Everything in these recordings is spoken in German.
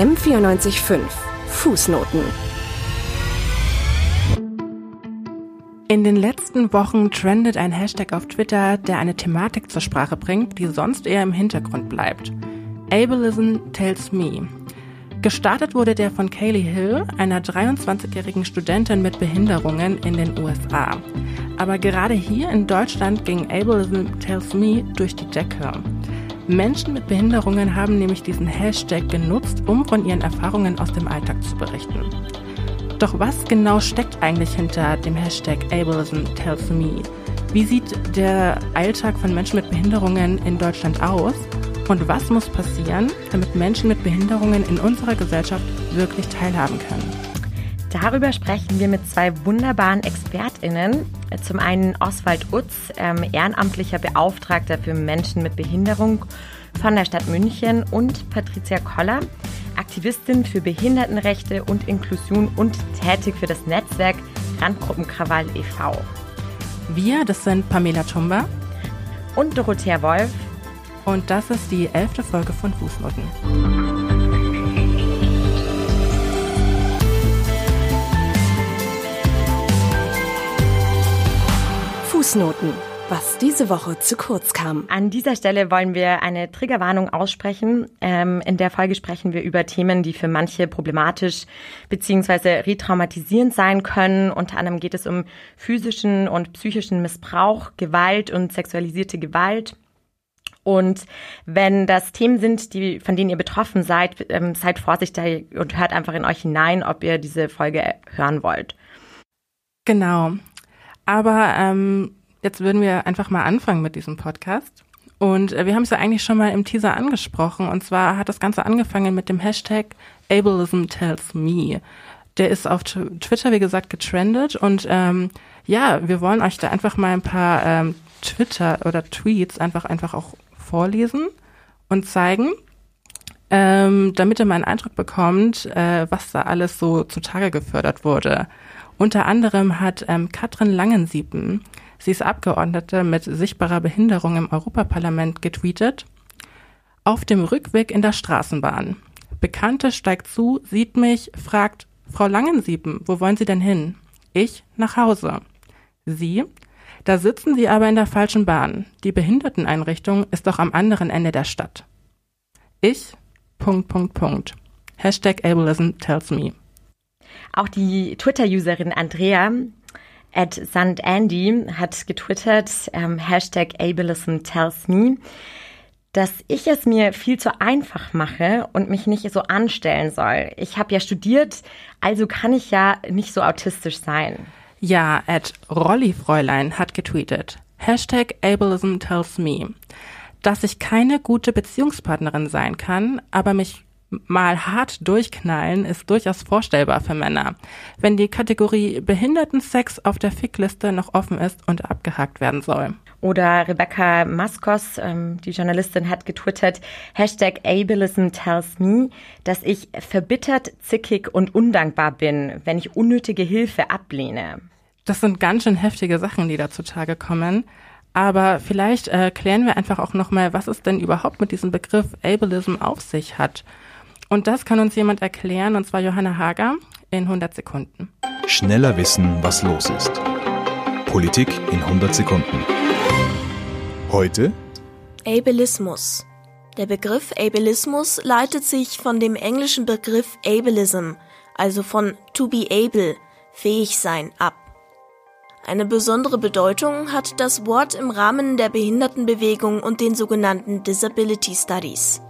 M945 Fußnoten In den letzten Wochen trendet ein Hashtag auf Twitter, der eine Thematik zur Sprache bringt, die sonst eher im Hintergrund bleibt. Ableism tells me. Gestartet wurde der von Kaylee Hill, einer 23-jährigen Studentin mit Behinderungen in den USA. Aber gerade hier in Deutschland ging Ableism tells me durch die Decke. Menschen mit Behinderungen haben nämlich diesen Hashtag genutzt, um von ihren Erfahrungen aus dem Alltag zu berichten. Doch was genau steckt eigentlich hinter dem Hashtag Ableism Tells Me? Wie sieht der Alltag von Menschen mit Behinderungen in Deutschland aus? Und was muss passieren, damit Menschen mit Behinderungen in unserer Gesellschaft wirklich teilhaben können? Darüber sprechen wir mit zwei wunderbaren ExpertInnen. Zum einen Oswald Utz, ähm, ehrenamtlicher Beauftragter für Menschen mit Behinderung von der Stadt München und Patricia Koller, Aktivistin für Behindertenrechte und Inklusion und tätig für das Netzwerk Randgruppen Krawall e.V. Wir, das sind Pamela Tumba und Dorothea Wolf. Und das ist die elfte Folge von Fußnoten. Fußnoten was diese Woche zu kurz kam. An dieser Stelle wollen wir eine Triggerwarnung aussprechen. Ähm, in der Folge sprechen wir über Themen, die für manche problematisch bzw. retraumatisierend sein können. Unter anderem geht es um physischen und psychischen Missbrauch, Gewalt und sexualisierte Gewalt. Und wenn das Themen sind, die, von denen ihr betroffen seid, ähm, seid vorsichtig und hört einfach in euch hinein, ob ihr diese Folge hören wollt. Genau. Aber ähm, Jetzt würden wir einfach mal anfangen mit diesem Podcast. Und äh, wir haben es ja eigentlich schon mal im Teaser angesprochen. Und zwar hat das Ganze angefangen mit dem Hashtag Ableism Tells Me. Der ist auf Twitter, wie gesagt, getrendet. Und ähm, ja, wir wollen euch da einfach mal ein paar ähm, Twitter oder Tweets einfach einfach auch vorlesen und zeigen, ähm, damit ihr mal einen Eindruck bekommt, äh, was da alles so zutage gefördert wurde. Unter anderem hat ähm, Katrin Langensiepen Sie ist Abgeordnete mit sichtbarer Behinderung im Europaparlament getweetet. Auf dem Rückweg in der Straßenbahn. Bekannte steigt zu, sieht mich, fragt, Frau Langensiepen, wo wollen Sie denn hin? Ich, nach Hause. Sie, da sitzen Sie aber in der falschen Bahn. Die Behinderteneinrichtung ist doch am anderen Ende der Stadt. Ich, Punkt, Punkt, Punkt. Hashtag Ableism tells me. Auch die Twitter-Userin Andrea At Sandandy hat getwittert, ähm, Hashtag Ableism tells me, dass ich es mir viel zu einfach mache und mich nicht so anstellen soll. Ich habe ja studiert, also kann ich ja nicht so autistisch sein. Ja, at Rollifräulein hat getweetet, Hashtag Ableism tells me, dass ich keine gute Beziehungspartnerin sein kann, aber mich mal hart durchknallen ist durchaus vorstellbar für Männer, wenn die Kategorie Behindertensex auf der Fickliste noch offen ist und abgehakt werden soll. Oder Rebecca Maskos, ähm, die Journalistin, hat getwittert, Hashtag Ableism tells me, dass ich verbittert, zickig und undankbar bin, wenn ich unnötige Hilfe ablehne. Das sind ganz schön heftige Sachen, die da zutage kommen. Aber vielleicht äh, klären wir einfach auch nochmal, was es denn überhaupt mit diesem Begriff Ableism auf sich hat. Und das kann uns jemand erklären, und zwar Johanna Hager in 100 Sekunden. Schneller wissen, was los ist. Politik in 100 Sekunden. Heute Ableismus. Der Begriff Ableismus leitet sich von dem englischen Begriff Ableism, also von to be able, fähig sein, ab. Eine besondere Bedeutung hat das Wort im Rahmen der Behindertenbewegung und den sogenannten Disability Studies.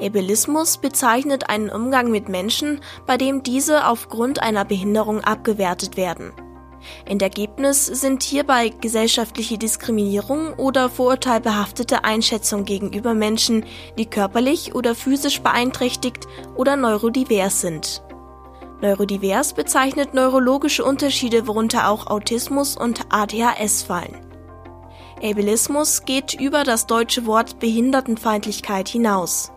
Ableismus bezeichnet einen Umgang mit Menschen, bei dem diese aufgrund einer Behinderung abgewertet werden. Endergebnis sind hierbei gesellschaftliche Diskriminierung oder vorurteilbehaftete Einschätzung gegenüber Menschen, die körperlich oder physisch beeinträchtigt oder neurodivers sind. Neurodivers bezeichnet neurologische Unterschiede, worunter auch Autismus und ADHS fallen. Ableismus geht über das deutsche Wort Behindertenfeindlichkeit hinaus.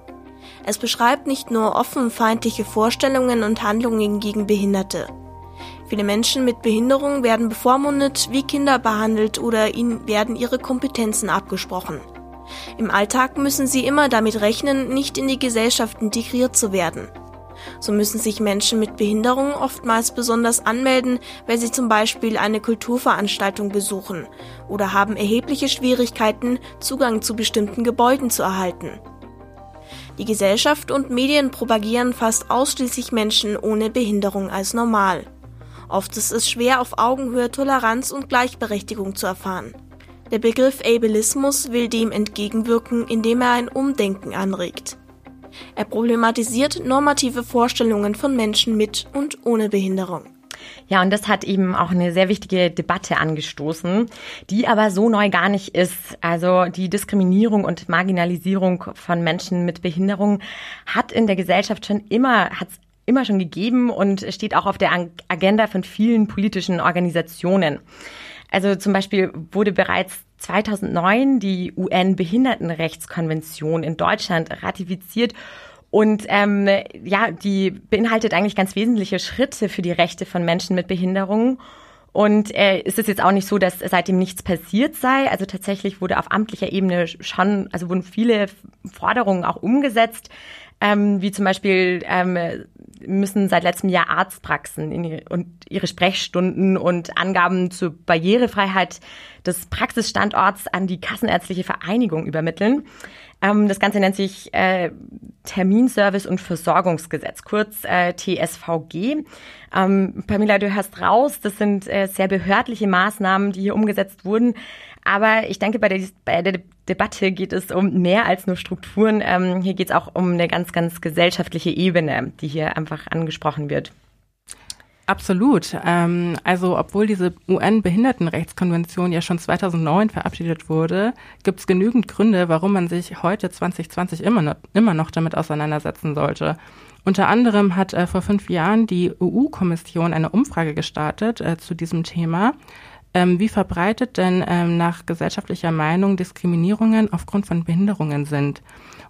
Es beschreibt nicht nur offen feindliche Vorstellungen und Handlungen gegen Behinderte. Viele Menschen mit Behinderung werden bevormundet, wie Kinder behandelt oder ihnen werden ihre Kompetenzen abgesprochen. Im Alltag müssen sie immer damit rechnen, nicht in die Gesellschaft integriert zu werden. So müssen sich Menschen mit Behinderung oftmals besonders anmelden, weil sie zum Beispiel eine Kulturveranstaltung besuchen oder haben erhebliche Schwierigkeiten, Zugang zu bestimmten Gebäuden zu erhalten. Die Gesellschaft und Medien propagieren fast ausschließlich Menschen ohne Behinderung als normal. Oft ist es schwer, auf Augenhöhe Toleranz und Gleichberechtigung zu erfahren. Der Begriff Ableismus will dem entgegenwirken, indem er ein Umdenken anregt. Er problematisiert normative Vorstellungen von Menschen mit und ohne Behinderung. Ja, und das hat eben auch eine sehr wichtige Debatte angestoßen, die aber so neu gar nicht ist. Also die Diskriminierung und Marginalisierung von Menschen mit Behinderung hat in der Gesellschaft schon immer, hat immer schon gegeben und steht auch auf der Agenda von vielen politischen Organisationen. Also zum Beispiel wurde bereits 2009 die UN-Behindertenrechtskonvention in Deutschland ratifiziert und ähm, ja, die beinhaltet eigentlich ganz wesentliche Schritte für die Rechte von Menschen mit Behinderungen. Und äh, ist es jetzt auch nicht so, dass seitdem nichts passiert sei. Also tatsächlich wurde auf amtlicher Ebene schon, also wurden viele Forderungen auch umgesetzt, ähm, wie zum Beispiel ähm, müssen seit letztem Jahr Arztpraxen in, und ihre Sprechstunden und Angaben zur Barrierefreiheit des Praxisstandorts an die Kassenärztliche Vereinigung übermitteln. Ähm, das Ganze nennt sich äh, Terminservice und Versorgungsgesetz, kurz äh, TSVG. Ähm, Pamela, du hörst raus, das sind äh, sehr behördliche Maßnahmen, die hier umgesetzt wurden. Aber ich denke, bei der, bei der Debatte geht es um mehr als nur Strukturen. Ähm, hier geht es auch um eine ganz, ganz gesellschaftliche Ebene, die hier einfach angesprochen wird. Absolut. Ähm, also obwohl diese UN-Behindertenrechtskonvention ja schon 2009 verabschiedet wurde, gibt es genügend Gründe, warum man sich heute 2020 immer noch, immer noch damit auseinandersetzen sollte. Unter anderem hat äh, vor fünf Jahren die EU-Kommission eine Umfrage gestartet äh, zu diesem Thema. Ähm, wie verbreitet denn ähm, nach gesellschaftlicher Meinung Diskriminierungen aufgrund von Behinderungen sind?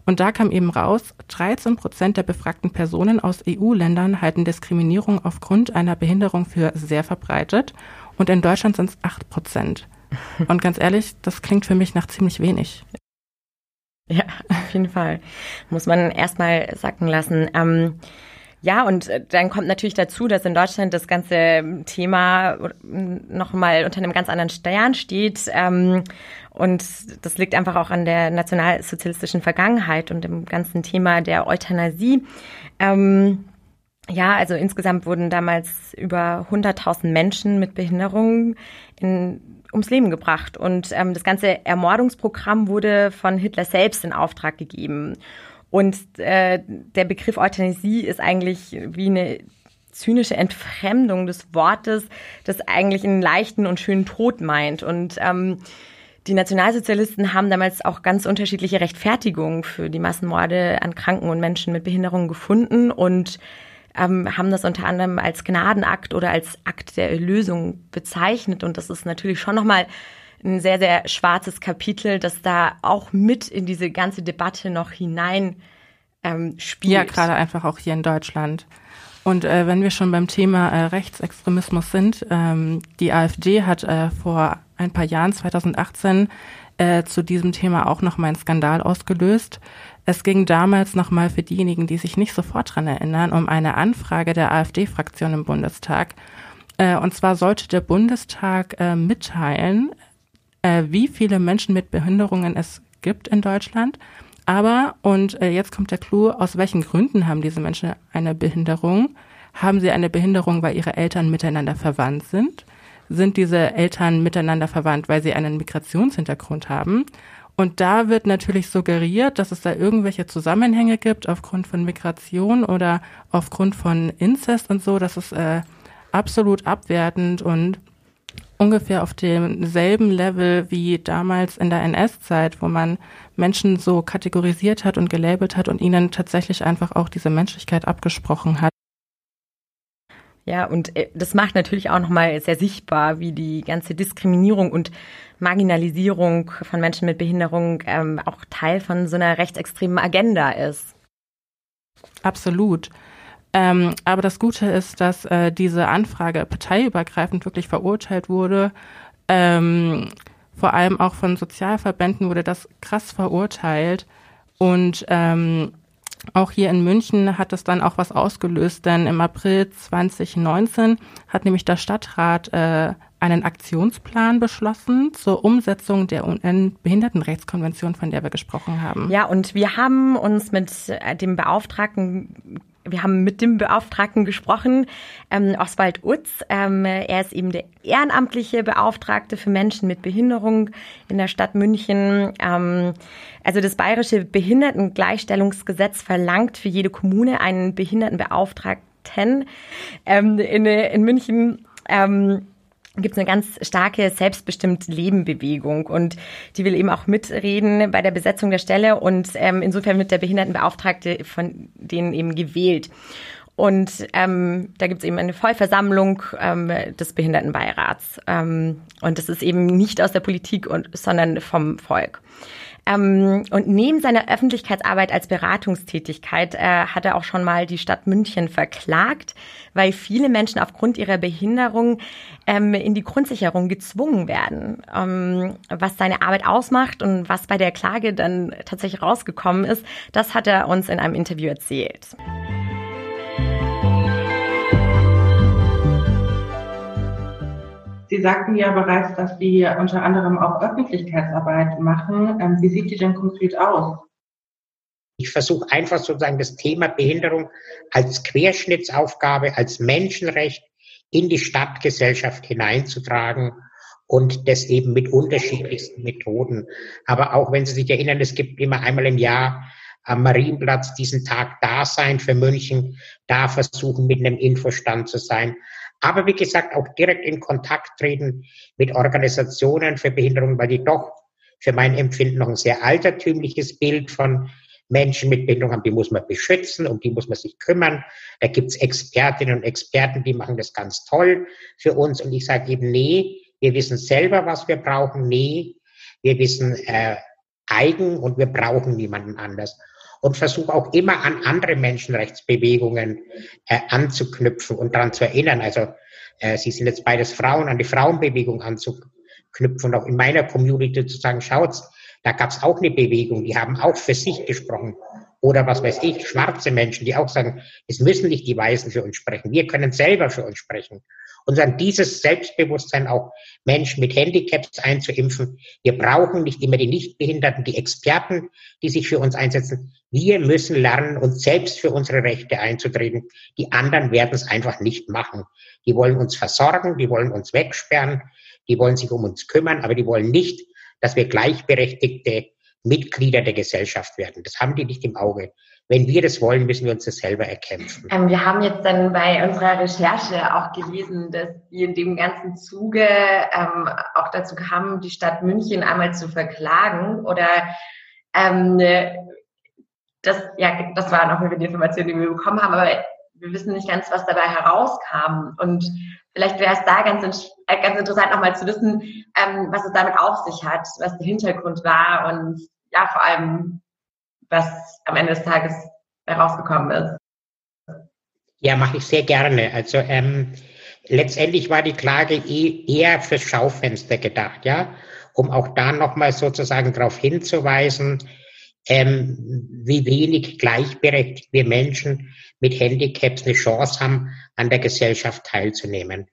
Und da kam eben raus, 13 Prozent der befragten Personen aus EU-Ländern halten Diskriminierung aufgrund einer Behinderung für sehr verbreitet. Und in Deutschland sind es 8 Prozent. Und ganz ehrlich, das klingt für mich nach ziemlich wenig. Ja, auf jeden Fall. Muss man erstmal sacken lassen. Ähm, ja, und äh, dann kommt natürlich dazu, dass in Deutschland das ganze Thema nochmal unter einem ganz anderen Stern steht. Ähm, und das liegt einfach auch an der nationalsozialistischen Vergangenheit und dem ganzen Thema der Euthanasie. Ähm, ja, also insgesamt wurden damals über 100.000 Menschen mit Behinderungen in, ums Leben gebracht. Und ähm, das ganze Ermordungsprogramm wurde von Hitler selbst in Auftrag gegeben. Und äh, der Begriff Euthanasie ist eigentlich wie eine zynische Entfremdung des Wortes, das eigentlich einen leichten und schönen Tod meint. Und ähm, die Nationalsozialisten haben damals auch ganz unterschiedliche Rechtfertigungen für die Massenmorde an Kranken und Menschen mit Behinderungen gefunden und ähm, haben das unter anderem als Gnadenakt oder als Akt der Erlösung bezeichnet. Und das ist natürlich schon nochmal ein sehr, sehr schwarzes Kapitel, das da auch mit in diese ganze Debatte noch hinein ähm, spielt. Ja, gerade einfach auch hier in Deutschland. Und äh, wenn wir schon beim Thema äh, Rechtsextremismus sind, ähm, die AfD hat äh, vor ein paar Jahren, 2018, äh, zu diesem Thema auch nochmal einen Skandal ausgelöst. Es ging damals nochmal für diejenigen, die sich nicht sofort dran erinnern, um eine Anfrage der AfD-Fraktion im Bundestag. Äh, und zwar sollte der Bundestag äh, mitteilen, äh, wie viele Menschen mit Behinderungen es gibt in Deutschland. Aber, und äh, jetzt kommt der Clou, aus welchen Gründen haben diese Menschen eine Behinderung? Haben sie eine Behinderung, weil ihre Eltern miteinander verwandt sind? Sind diese Eltern miteinander verwandt, weil sie einen Migrationshintergrund haben? Und da wird natürlich suggeriert, dass es da irgendwelche Zusammenhänge gibt aufgrund von Migration oder aufgrund von Inzest und so. Das ist äh, absolut abwertend und ungefähr auf demselben Level wie damals in der NS-Zeit, wo man Menschen so kategorisiert hat und gelabelt hat und ihnen tatsächlich einfach auch diese Menschlichkeit abgesprochen hat. Ja, und äh, das macht natürlich auch nochmal sehr sichtbar, wie die ganze Diskriminierung und Marginalisierung von Menschen mit Behinderung ähm, auch Teil von so einer rechtsextremen Agenda ist. Absolut. Ähm, aber das Gute ist, dass äh, diese Anfrage parteiübergreifend wirklich verurteilt wurde. Ähm, vor allem auch von Sozialverbänden wurde das krass verurteilt. Und ähm, auch hier in München hat es dann auch was ausgelöst, denn im April 2019 hat nämlich der Stadtrat äh, einen Aktionsplan beschlossen zur Umsetzung der UN-Behindertenrechtskonvention, von der wir gesprochen haben. Ja, und wir haben uns mit äh, dem Beauftragten wir haben mit dem Beauftragten gesprochen, ähm, Oswald Utz. Ähm, er ist eben der ehrenamtliche Beauftragte für Menschen mit Behinderung in der Stadt München. Ähm, also das bayerische Behindertengleichstellungsgesetz verlangt für jede Kommune einen Behindertenbeauftragten. Ähm, in, in München ähm, gibt es eine ganz starke selbstbestimmt Leben Bewegung und die will eben auch mitreden bei der Besetzung der Stelle und ähm, insofern wird der Behindertenbeauftragte von denen eben gewählt. Und ähm, da gibt es eben eine Vollversammlung ähm, des Behindertenbeirats. Ähm, und das ist eben nicht aus der Politik, und, sondern vom Volk. Ähm, und neben seiner Öffentlichkeitsarbeit als Beratungstätigkeit äh, hat er auch schon mal die Stadt München verklagt, weil viele Menschen aufgrund ihrer Behinderung ähm, in die Grundsicherung gezwungen werden. Ähm, was seine Arbeit ausmacht und was bei der Klage dann tatsächlich rausgekommen ist, das hat er uns in einem Interview erzählt. Sie sagten ja bereits, dass Sie unter anderem auch Öffentlichkeitsarbeit machen. Ähm, wie sieht die denn konkret aus? Ich versuche einfach sozusagen das Thema Behinderung als Querschnittsaufgabe, als Menschenrecht in die Stadtgesellschaft hineinzutragen und das eben mit unterschiedlichsten Methoden. Aber auch wenn Sie sich erinnern, es gibt immer einmal im Jahr am Marienplatz diesen Tag Dasein für München, da versuchen mit einem Infostand zu sein. Aber wie gesagt, auch direkt in Kontakt treten mit Organisationen für Behinderung, weil die doch für mein Empfinden noch ein sehr altertümliches Bild von Menschen mit Behinderung haben. Die muss man beschützen, um die muss man sich kümmern. Da gibt's Expertinnen und Experten, die machen das ganz toll für uns. Und ich sage eben, nee, wir wissen selber, was wir brauchen. Nee, wir wissen äh, eigen und wir brauchen niemanden anders und versuche auch immer an andere Menschenrechtsbewegungen äh, anzuknüpfen und daran zu erinnern. Also äh, Sie sind jetzt beides Frauen, an die Frauenbewegung anzuknüpfen und auch in meiner Community zu sagen, schaut's, da gab's auch eine Bewegung, die haben auch für sich gesprochen. Oder was weiß ich, schwarze Menschen, die auch sagen, es müssen nicht die Weißen für uns sprechen, wir können selber für uns sprechen und dann dieses Selbstbewusstsein auch Menschen mit Handicaps einzuimpfen. Wir brauchen nicht immer die Nichtbehinderten, die Experten, die sich für uns einsetzen. Wir müssen lernen, uns selbst für unsere Rechte einzutreten. Die anderen werden es einfach nicht machen. Die wollen uns versorgen, die wollen uns wegsperren, die wollen sich um uns kümmern, aber die wollen nicht, dass wir gleichberechtigte Mitglieder der Gesellschaft werden. Das haben die nicht im Auge. Wenn wir das wollen, müssen wir uns das selber erkämpfen. Ähm, wir haben jetzt dann bei unserer Recherche auch gelesen, dass die in dem ganzen Zuge ähm, auch dazu kamen, die Stadt München einmal zu verklagen oder ähm, das, ja, das war noch eine Information, die wir bekommen haben, aber wir wissen nicht ganz, was dabei herauskam. Und vielleicht wäre es da ganz, äh, ganz interessant, nochmal zu wissen, ähm, was es damit auf sich hat, was der Hintergrund war und ja, vor allem, was am Ende des Tages herausgekommen ist. Ja, mache ich sehr gerne. Also ähm, letztendlich war die Klage eh eher fürs Schaufenster gedacht, ja, um auch da nochmal sozusagen darauf hinzuweisen, ähm, wie wenig gleichberechtigt wir Menschen mit Handicaps eine Chance haben, an der Gesellschaft teilzunehmen.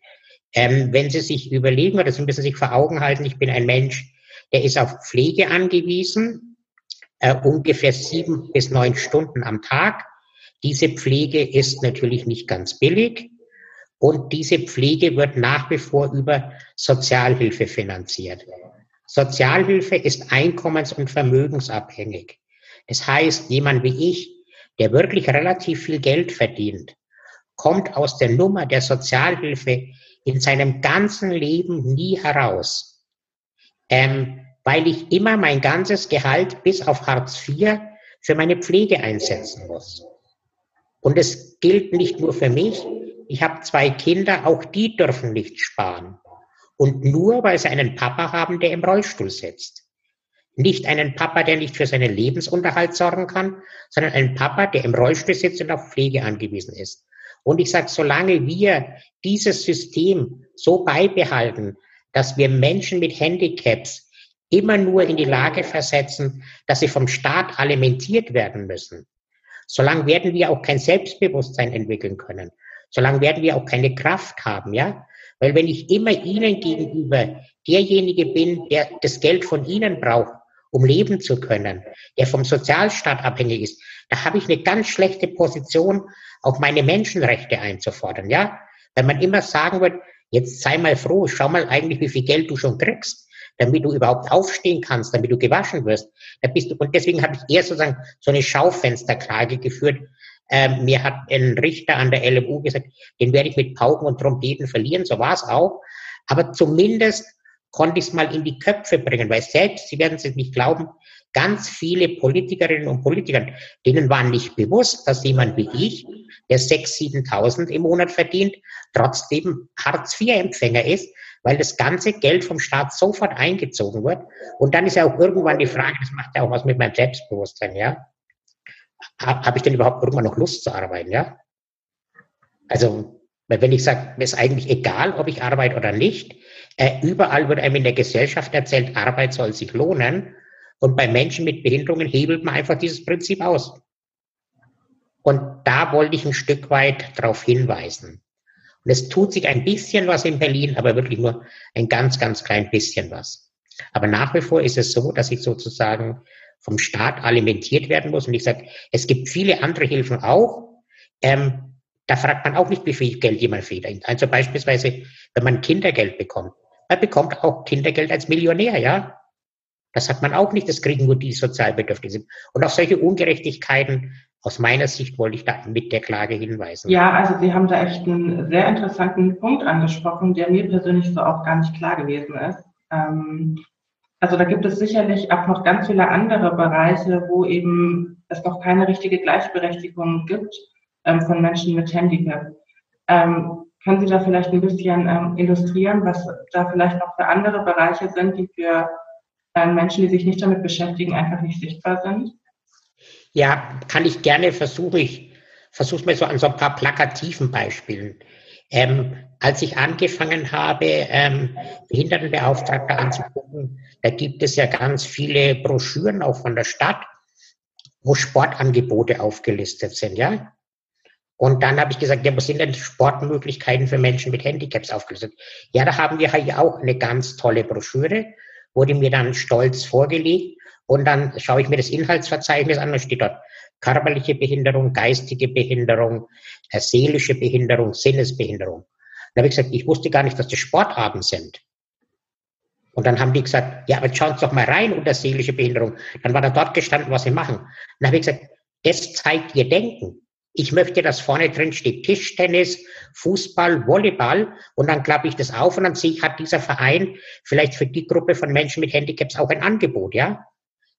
Ähm, wenn Sie sich überlegen, oder Sie müssen sich vor Augen halten, ich bin ein Mensch, der ist auf Pflege angewiesen, äh, ungefähr sieben bis neun Stunden am Tag. Diese Pflege ist natürlich nicht ganz billig und diese Pflege wird nach wie vor über Sozialhilfe finanziert. Sozialhilfe ist einkommens- und vermögensabhängig. Das heißt, jemand wie ich, der wirklich relativ viel Geld verdient, kommt aus der Nummer der Sozialhilfe in seinem ganzen Leben nie heraus. Ähm, weil ich immer mein ganzes Gehalt bis auf Hartz IV für meine Pflege einsetzen muss. Und es gilt nicht nur für mich. Ich habe zwei Kinder, auch die dürfen nicht sparen. Und nur weil sie einen Papa haben, der im Rollstuhl sitzt. Nicht einen Papa, der nicht für seinen Lebensunterhalt sorgen kann, sondern einen Papa, der im Rollstuhl sitzt und auf Pflege angewiesen ist. Und ich sage, solange wir dieses System so beibehalten, dass wir Menschen mit Handicaps immer nur in die Lage versetzen, dass sie vom Staat alimentiert werden müssen. solange werden wir auch kein Selbstbewusstsein entwickeln können. Solange werden wir auch keine Kraft haben, ja. Weil wenn ich immer Ihnen gegenüber derjenige bin, der das Geld von Ihnen braucht, um leben zu können, der vom Sozialstaat abhängig ist, da habe ich eine ganz schlechte Position, auch meine Menschenrechte einzufordern, ja. Wenn man immer sagen wird, jetzt sei mal froh, schau mal eigentlich, wie viel Geld du schon kriegst, damit du überhaupt aufstehen kannst, damit du gewaschen wirst. Da bist du, und deswegen habe ich eher sozusagen so eine Schaufensterklage geführt. Ähm, mir hat ein Richter an der LMU gesagt, den werde ich mit Pauken und Trompeten verlieren, so war es auch. Aber zumindest konnte ich es mal in die Köpfe bringen, weil selbst, Sie werden es nicht glauben, ganz viele Politikerinnen und Politiker, denen war nicht bewusst, dass jemand wie ich, der 6.000, 7.000 im Monat verdient, trotzdem Hartz-IV-Empfänger ist, weil das ganze Geld vom Staat sofort eingezogen wird. Und dann ist ja auch irgendwann die Frage, das macht ja auch was mit meinem Selbstbewusstsein, ja. Habe ich denn überhaupt irgendwann noch Lust zu arbeiten, ja? Also, wenn ich sage, mir ist eigentlich egal, ob ich arbeite oder nicht, äh, überall wird einem in der Gesellschaft erzählt, Arbeit soll sich lohnen. Und bei Menschen mit Behinderungen hebelt man einfach dieses Prinzip aus. Und da wollte ich ein Stück weit darauf hinweisen. Und es tut sich ein bisschen was in Berlin, aber wirklich nur ein ganz, ganz klein bisschen was. Aber nach wie vor ist es so, dass ich sozusagen vom Staat alimentiert werden muss. Und ich sage, es gibt viele andere Hilfen auch. Ähm, da fragt man auch nicht, wie viel Geld jemand verdient. Also beispielsweise, wenn man Kindergeld bekommt. Man bekommt auch Kindergeld als Millionär, ja. Das hat man auch nicht, das kriegen nur die Sozialbedürftigen. Und auf solche Ungerechtigkeiten aus meiner Sicht wollte ich da mit der Klage hinweisen. Ja, also Sie haben da echt einen sehr interessanten Punkt angesprochen, der mir persönlich so auch gar nicht klar gewesen ist. Ähm, also da gibt es sicherlich auch noch ganz viele andere Bereiche, wo eben es noch keine richtige Gleichberechtigung gibt ähm, von Menschen mit Handicap. Ähm, können Sie da vielleicht ein bisschen illustrieren, was da vielleicht noch für andere Bereiche sind, die für äh, Menschen, die sich nicht damit beschäftigen, einfach nicht sichtbar sind? Ja, kann ich gerne versuchen. Ich versuche mal so an so ein paar plakativen Beispielen. Ähm, als ich angefangen habe, ähm, Behindertenbeauftragte anzugucken, da gibt es ja ganz viele Broschüren auch von der Stadt, wo Sportangebote aufgelistet sind, ja. Und dann habe ich gesagt, ja, was sind denn Sportmöglichkeiten für Menschen mit Handicaps aufgelistet? Ja, da haben wir hier auch eine ganz tolle Broschüre, wurde mir dann stolz vorgelegt. Und dann schaue ich mir das Inhaltsverzeichnis an, da steht dort körperliche Behinderung, geistige Behinderung, äh, seelische Behinderung, Sinnesbehinderung. Da habe ich gesagt, ich wusste gar nicht, dass das Sportarten sind. Und dann haben die gesagt, ja, aber schauen Sie doch mal rein unter seelische Behinderung. Dann war da dort gestanden, was Sie machen. dann habe ich gesagt, das zeigt Ihr Denken. Ich möchte, dass vorne drin steht Tischtennis, Fußball, Volleyball und dann klappe ich das auf und dann sehe ich, hat dieser Verein vielleicht für die Gruppe von Menschen mit Handicaps auch ein Angebot, ja?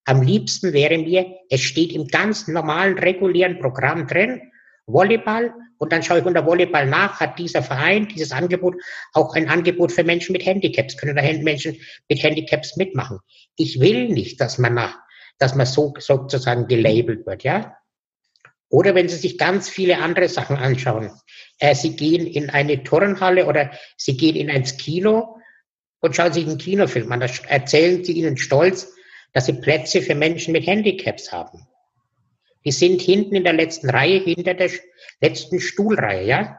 Am liebsten wäre mir, es steht im ganz normalen, regulären Programm drin, Volleyball, und dann schaue ich unter Volleyball nach, hat dieser Verein, dieses Angebot auch ein Angebot für Menschen mit Handicaps, können da Menschen mit Handicaps mitmachen. Ich will nicht, dass man nach, dass man so sozusagen gelabelt wird, ja? Oder wenn Sie sich ganz viele andere Sachen anschauen. Äh, Sie gehen in eine Turnhalle oder Sie gehen in ein Kino und schauen sich einen Kinofilm an. Da erzählen Sie Ihnen stolz, dass sie Plätze für Menschen mit Handicaps haben. Die sind hinten in der letzten Reihe, hinter der letzten Stuhlreihe, ja?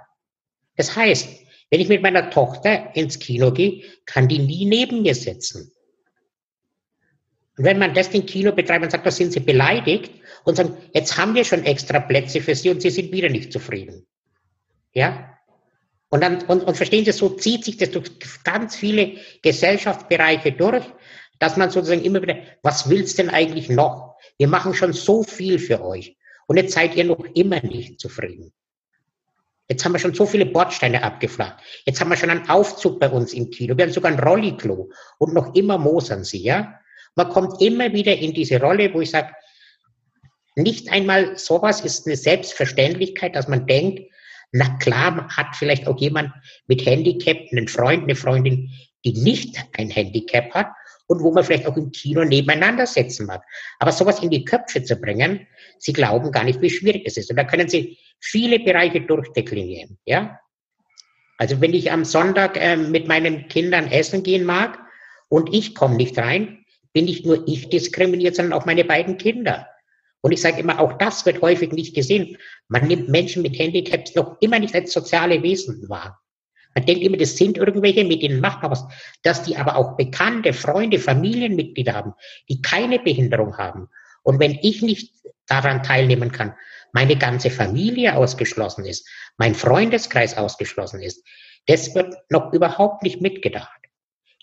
Das heißt, wenn ich mit meiner Tochter ins Kino gehe, kann die nie neben mir sitzen. Und wenn man das den Kinobetreibern sagt, da sind sie beleidigt und sagen, jetzt haben wir schon extra Plätze für sie und sie sind wieder nicht zufrieden. Ja? Und dann, und, und verstehen Sie, so zieht sich das durch ganz viele Gesellschaftsbereiche durch, dass man sozusagen immer wieder, was willst denn eigentlich noch? Wir machen schon so viel für euch. Und jetzt seid ihr noch immer nicht zufrieden. Jetzt haben wir schon so viele Bordsteine abgefragt. Jetzt haben wir schon einen Aufzug bei uns im Kino. Wir haben sogar ein Rolliklo. Und noch immer mosern sie, ja? Man kommt immer wieder in diese Rolle, wo ich sage, nicht einmal sowas ist eine Selbstverständlichkeit, dass man denkt, na klar hat vielleicht auch jemand mit Handicap einen Freund, eine Freundin, die nicht ein Handicap hat und wo man vielleicht auch im Kino nebeneinander setzen mag. Aber sowas in die Köpfe zu bringen, Sie glauben gar nicht, wie schwierig es ist. Und da können Sie viele Bereiche durchdeklinieren, ja. Also wenn ich am Sonntag äh, mit meinen Kindern essen gehen mag und ich komme nicht rein, bin nicht nur ich diskriminiert, sondern auch meine beiden Kinder. Und ich sage immer, auch das wird häufig nicht gesehen. Man nimmt Menschen mit Handicaps noch immer nicht als soziale Wesen wahr. Man denkt immer, das sind irgendwelche, mit denen macht man was. Dass die aber auch bekannte Freunde, Familienmitglieder haben, die keine Behinderung haben. Und wenn ich nicht daran teilnehmen kann, meine ganze Familie ausgeschlossen ist, mein Freundeskreis ausgeschlossen ist, das wird noch überhaupt nicht mitgedacht.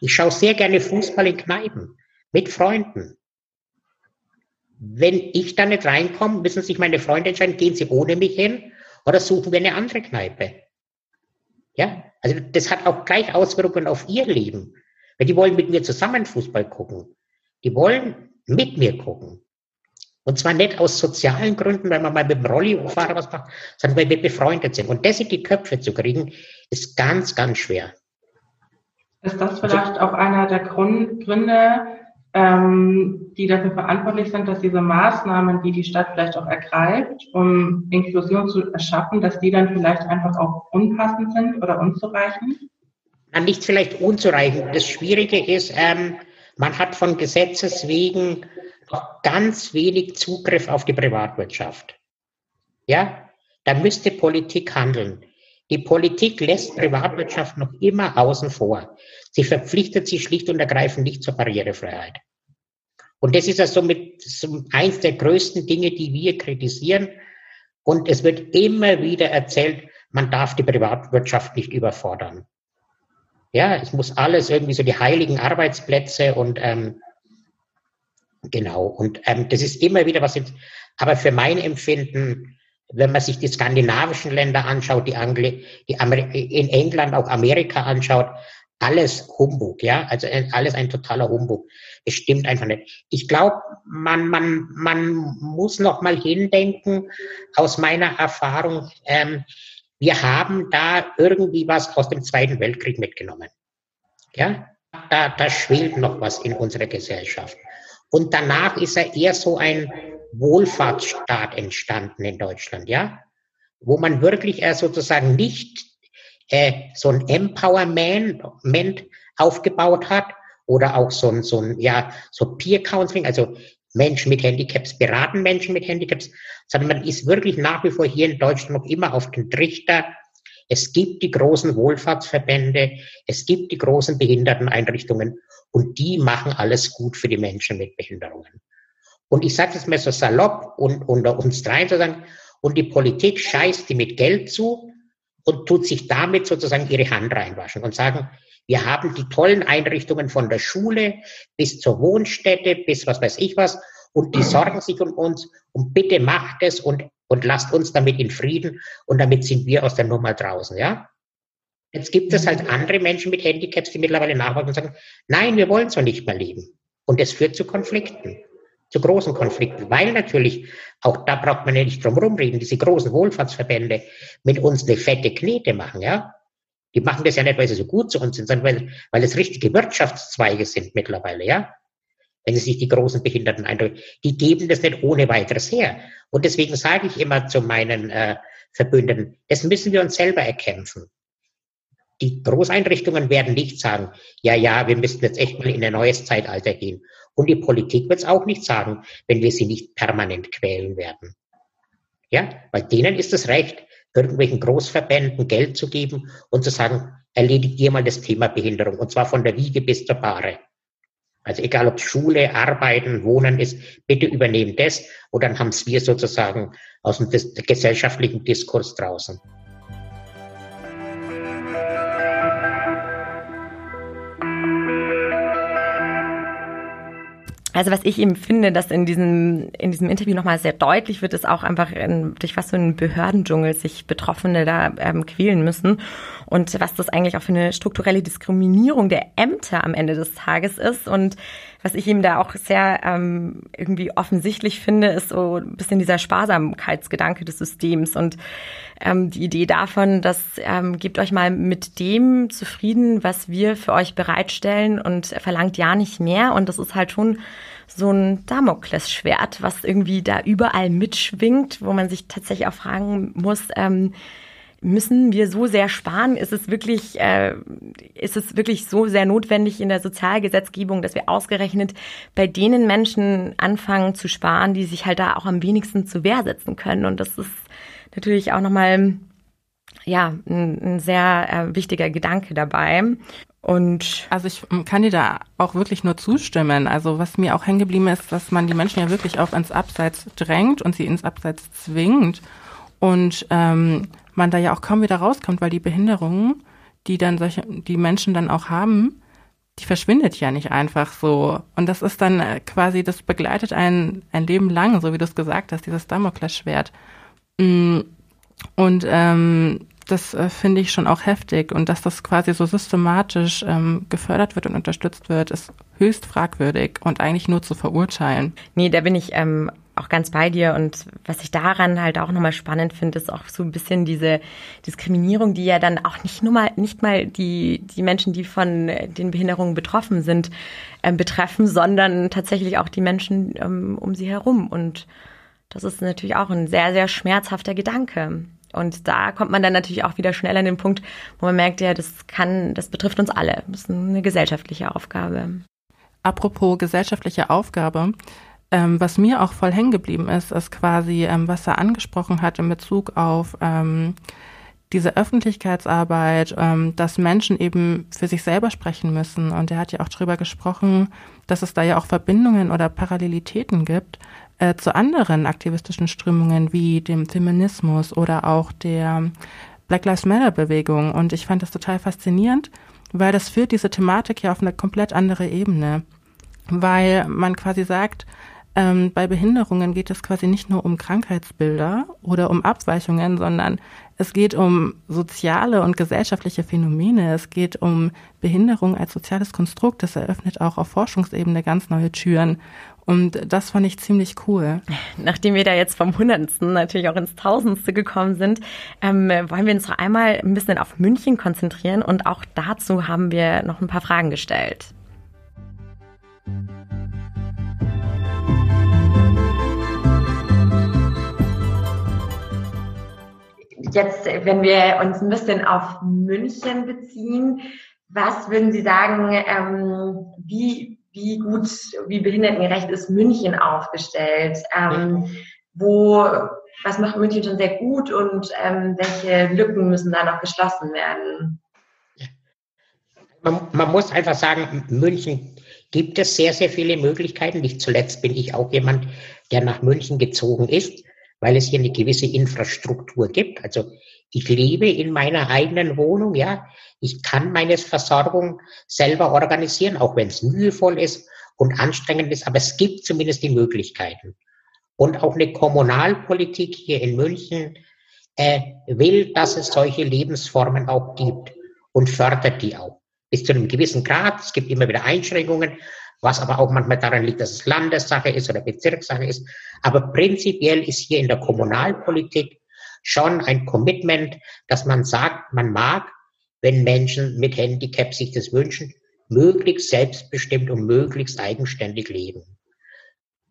Ich schaue sehr gerne Fußball in Kneipen mit Freunden. Wenn ich da nicht reinkomme, müssen sich meine Freunde entscheiden, gehen sie ohne mich hin oder suchen wir eine andere Kneipe. Ja, also das hat auch gleich Auswirkungen auf ihr Leben. Weil die wollen mit mir zusammen Fußball gucken. Die wollen mit mir gucken. Und zwar nicht aus sozialen Gründen, weil man mal mit dem Rollifahrer was macht, sondern weil wir befreundet sind. Und das in die Köpfe zu kriegen, ist ganz, ganz schwer. Ist das vielleicht auch einer der Gründe, ähm, die dafür verantwortlich sind, dass diese Maßnahmen, die die Stadt vielleicht auch ergreift, um Inklusion zu erschaffen, dass die dann vielleicht einfach auch unpassend sind oder unzureichend? Na, nicht vielleicht unzureichend. Das Schwierige ist, ähm, man hat von Gesetzes wegen noch ganz wenig Zugriff auf die Privatwirtschaft. Ja, da müsste Politik handeln. Die Politik lässt Privatwirtschaft noch immer außen vor. Sie verpflichtet sich schlicht und ergreifend nicht zur Barrierefreiheit. Und das ist ja somit so eins der größten Dinge, die wir kritisieren. Und es wird immer wieder erzählt, man darf die Privatwirtschaft nicht überfordern. Ja, es muss alles irgendwie so die heiligen Arbeitsplätze und ähm, genau. Und ähm, das ist immer wieder was. Jetzt, aber für mein Empfinden, wenn man sich die skandinavischen Länder anschaut, die, Angli die Amer in England auch Amerika anschaut, alles Humbug, ja, also alles ein totaler Humbug. Es stimmt einfach nicht. Ich glaube, man, man, man muss noch mal hindenken, aus meiner Erfahrung, ähm, wir haben da irgendwie was aus dem Zweiten Weltkrieg mitgenommen. Ja, da, da schwelt noch was in unserer Gesellschaft. Und danach ist er eher so ein Wohlfahrtsstaat entstanden in Deutschland, ja, wo man wirklich eher sozusagen nicht äh, so ein Empowerment aufgebaut hat oder auch so ein, so ein, ja, so Peer Counseling, also Menschen mit Handicaps beraten Menschen mit Handicaps, sondern man ist wirklich nach wie vor hier in Deutschland noch immer auf den Trichter. Es gibt die großen Wohlfahrtsverbände, es gibt die großen Behinderteneinrichtungen und die machen alles gut für die Menschen mit Behinderungen. Und ich sage das mal so salopp und unter uns dreien sozusagen, und die Politik scheißt die mit Geld zu und tut sich damit sozusagen ihre Hand reinwaschen und sagen, wir haben die tollen Einrichtungen von der Schule bis zur Wohnstätte, bis was weiß ich was, und die sorgen sich um uns und bitte macht es und, und lasst uns damit in Frieden und damit sind wir aus der Nummer draußen, ja? Jetzt gibt es halt andere Menschen mit Handicaps, die mittlerweile nachfolgen und sagen, nein, wir wollen so nicht mehr leben. Und es führt zu Konflikten, zu großen Konflikten, weil natürlich, auch da braucht man ja nicht drum rumreden, diese großen Wohlfahrtsverbände mit uns eine fette Knete machen, ja? Die machen das ja nicht, weil sie so gut zu uns sind, sondern weil, weil es richtige Wirtschaftszweige sind mittlerweile, ja. Wenn Sie sich die großen Behinderten eindrücken, die geben das nicht ohne weiteres her. Und deswegen sage ich immer zu meinen äh, Verbündeten, das müssen wir uns selber erkämpfen. Die Großeinrichtungen werden nicht sagen, ja, ja, wir müssen jetzt echt mal in ein neues Zeitalter gehen. Und die Politik wird es auch nicht sagen, wenn wir sie nicht permanent quälen werden. Ja, weil denen ist es recht, irgendwelchen Großverbänden Geld zu geben und zu sagen, erledigt ihr mal das Thema Behinderung und zwar von der Wiege bis zur Bahre. Also egal ob Schule, Arbeiten, Wohnen ist, bitte übernehmt das und dann haben es wir sozusagen aus dem gesellschaftlichen Diskurs draußen. Also was ich eben finde, dass in diesem, in diesem Interview nochmal sehr deutlich wird, ist auch einfach in, durch was so ein Behördendschungel sich Betroffene da ähm, quälen müssen. Und was das eigentlich auch für eine strukturelle Diskriminierung der Ämter am Ende des Tages ist. Und was ich eben da auch sehr ähm, irgendwie offensichtlich finde, ist so ein bisschen dieser Sparsamkeitsgedanke des Systems. Und ähm, die Idee davon, dass ähm, gebt euch mal mit dem zufrieden, was wir für euch bereitstellen und verlangt ja nicht mehr. Und das ist halt schon so ein Damoklesschwert, was irgendwie da überall mitschwingt, wo man sich tatsächlich auch fragen muss, ähm, müssen wir so sehr sparen? Ist es wirklich, äh, ist es wirklich so sehr notwendig in der Sozialgesetzgebung, dass wir ausgerechnet bei denen Menschen anfangen zu sparen, die sich halt da auch am wenigsten zu Wehr setzen können? Und das ist natürlich auch nochmal ja, ein, ein sehr äh, wichtiger Gedanke dabei. Und also ich kann dir da auch wirklich nur zustimmen. Also was mir auch hängen geblieben ist, dass man die Menschen ja wirklich auch ins Abseits drängt und sie ins Abseits zwingt und ähm, man da ja auch kaum wieder rauskommt, weil die Behinderungen, die dann solche, die Menschen dann auch haben, die verschwindet ja nicht einfach so. Und das ist dann äh, quasi, das begleitet ein, ein Leben lang, so wie du es gesagt hast, dieses Damoklesschwert. Mm, und ähm, das äh, finde ich schon auch heftig. Und dass das quasi so systematisch ähm, gefördert wird und unterstützt wird, ist höchst fragwürdig und eigentlich nur zu verurteilen. Nee, da bin ich ähm, auch ganz bei dir. Und was ich daran halt auch nochmal spannend finde, ist auch so ein bisschen diese Diskriminierung, die ja dann auch nicht nur mal, nicht mal die, die Menschen, die von den Behinderungen betroffen sind, ähm, betreffen, sondern tatsächlich auch die Menschen ähm, um sie herum. Und das ist natürlich auch ein sehr, sehr schmerzhafter Gedanke. Und da kommt man dann natürlich auch wieder schnell an den Punkt, wo man merkt, ja, das kann, das betrifft uns alle. Das ist eine gesellschaftliche Aufgabe. Apropos gesellschaftliche Aufgabe, ähm, was mir auch voll hängen geblieben ist, ist quasi, ähm, was er angesprochen hat in Bezug auf ähm, diese Öffentlichkeitsarbeit, ähm, dass Menschen eben für sich selber sprechen müssen. Und er hat ja auch darüber gesprochen, dass es da ja auch Verbindungen oder Parallelitäten gibt äh, zu anderen aktivistischen Strömungen wie dem Feminismus oder auch der Black Lives Matter Bewegung. Und ich fand das total faszinierend, weil das führt diese Thematik ja auf eine komplett andere Ebene. Weil man quasi sagt, ähm, bei Behinderungen geht es quasi nicht nur um Krankheitsbilder oder um Abweichungen, sondern es geht um soziale und gesellschaftliche Phänomene. Es geht um Behinderung als soziales Konstrukt. Das eröffnet auch auf Forschungsebene ganz neue Türen. Und das fand ich ziemlich cool. Nachdem wir da jetzt vom Hundertsten natürlich auch ins Tausendste gekommen sind, ähm, wollen wir uns noch einmal ein bisschen auf München konzentrieren und auch dazu haben wir noch ein paar Fragen gestellt. Jetzt, wenn wir uns ein bisschen auf München beziehen, was würden Sie sagen, ähm, wie wie gut, wie behindertengerecht ist München aufgestellt? Ähm, wo, was macht München schon sehr gut und ähm, welche Lücken müssen da noch geschlossen werden? Man, man, muss einfach sagen, München gibt es sehr, sehr viele Möglichkeiten. Nicht zuletzt bin ich auch jemand, der nach München gezogen ist, weil es hier eine gewisse Infrastruktur gibt. Also ich lebe in meiner eigenen Wohnung, ja. Ich kann meine Versorgung selber organisieren, auch wenn es mühevoll ist und anstrengend ist, aber es gibt zumindest die Möglichkeiten. Und auch eine Kommunalpolitik hier in München äh, will, dass es solche Lebensformen auch gibt und fördert die auch. Bis zu einem gewissen Grad. Es gibt immer wieder Einschränkungen, was aber auch manchmal daran liegt, dass es Landessache ist oder Bezirkssache ist. Aber prinzipiell ist hier in der Kommunalpolitik schon ein Commitment, dass man sagt, man mag, wenn Menschen mit Handicap sich das wünschen, möglichst selbstbestimmt und möglichst eigenständig leben.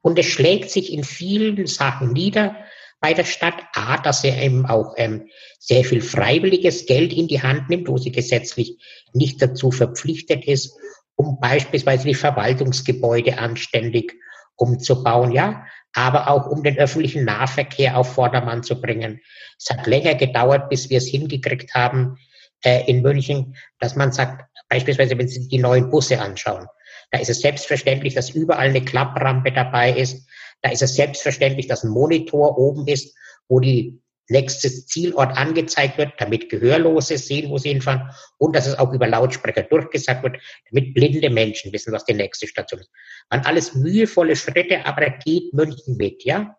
Und es schlägt sich in vielen Sachen nieder bei der Stadt. A, dass er eben auch ähm, sehr viel freiwilliges Geld in die Hand nimmt, wo sie gesetzlich nicht dazu verpflichtet ist, um beispielsweise die Verwaltungsgebäude anständig umzubauen, ja, aber auch um den öffentlichen Nahverkehr auf Vordermann zu bringen. Es hat länger gedauert, bis wir es hingekriegt haben äh, in München, dass man sagt, beispielsweise wenn Sie die neuen Busse anschauen, da ist es selbstverständlich, dass überall eine Klapprampe dabei ist. Da ist es selbstverständlich, dass ein Monitor oben ist, wo die nächstes Zielort angezeigt wird, damit Gehörlose sehen, wo sie hinfahren und dass es auch über Lautsprecher durchgesagt wird, damit blinde Menschen wissen, was die nächste Station ist. Waren alles mühevolle Schritte, aber da geht München mit, ja?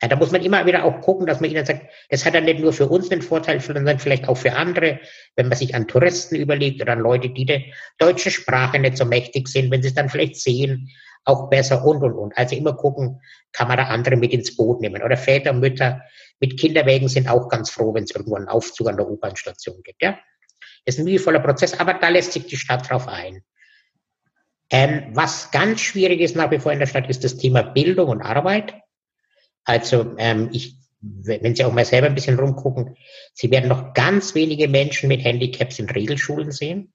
ja? Da muss man immer wieder auch gucken, dass man ihnen sagt, das hat dann nicht nur für uns den Vorteil, sondern vielleicht auch für andere, wenn man sich an Touristen überlegt oder an Leute, die der deutschen Sprache nicht so mächtig sind, wenn sie es dann vielleicht sehen, auch besser und, und, und. Also immer gucken, kann man da andere mit ins Boot nehmen. Oder Väter, Mütter mit Kinderwägen sind auch ganz froh, wenn es irgendwo einen Aufzug an der U-Bahn-Station gibt. Ja? Das ist ein mühevoller Prozess, aber da lässt sich die Stadt drauf ein. Ähm, was ganz schwierig ist nach wie vor in der Stadt, ist das Thema Bildung und Arbeit. Also ähm, ich wenn Sie auch mal selber ein bisschen rumgucken, Sie werden noch ganz wenige Menschen mit Handicaps in Regelschulen sehen.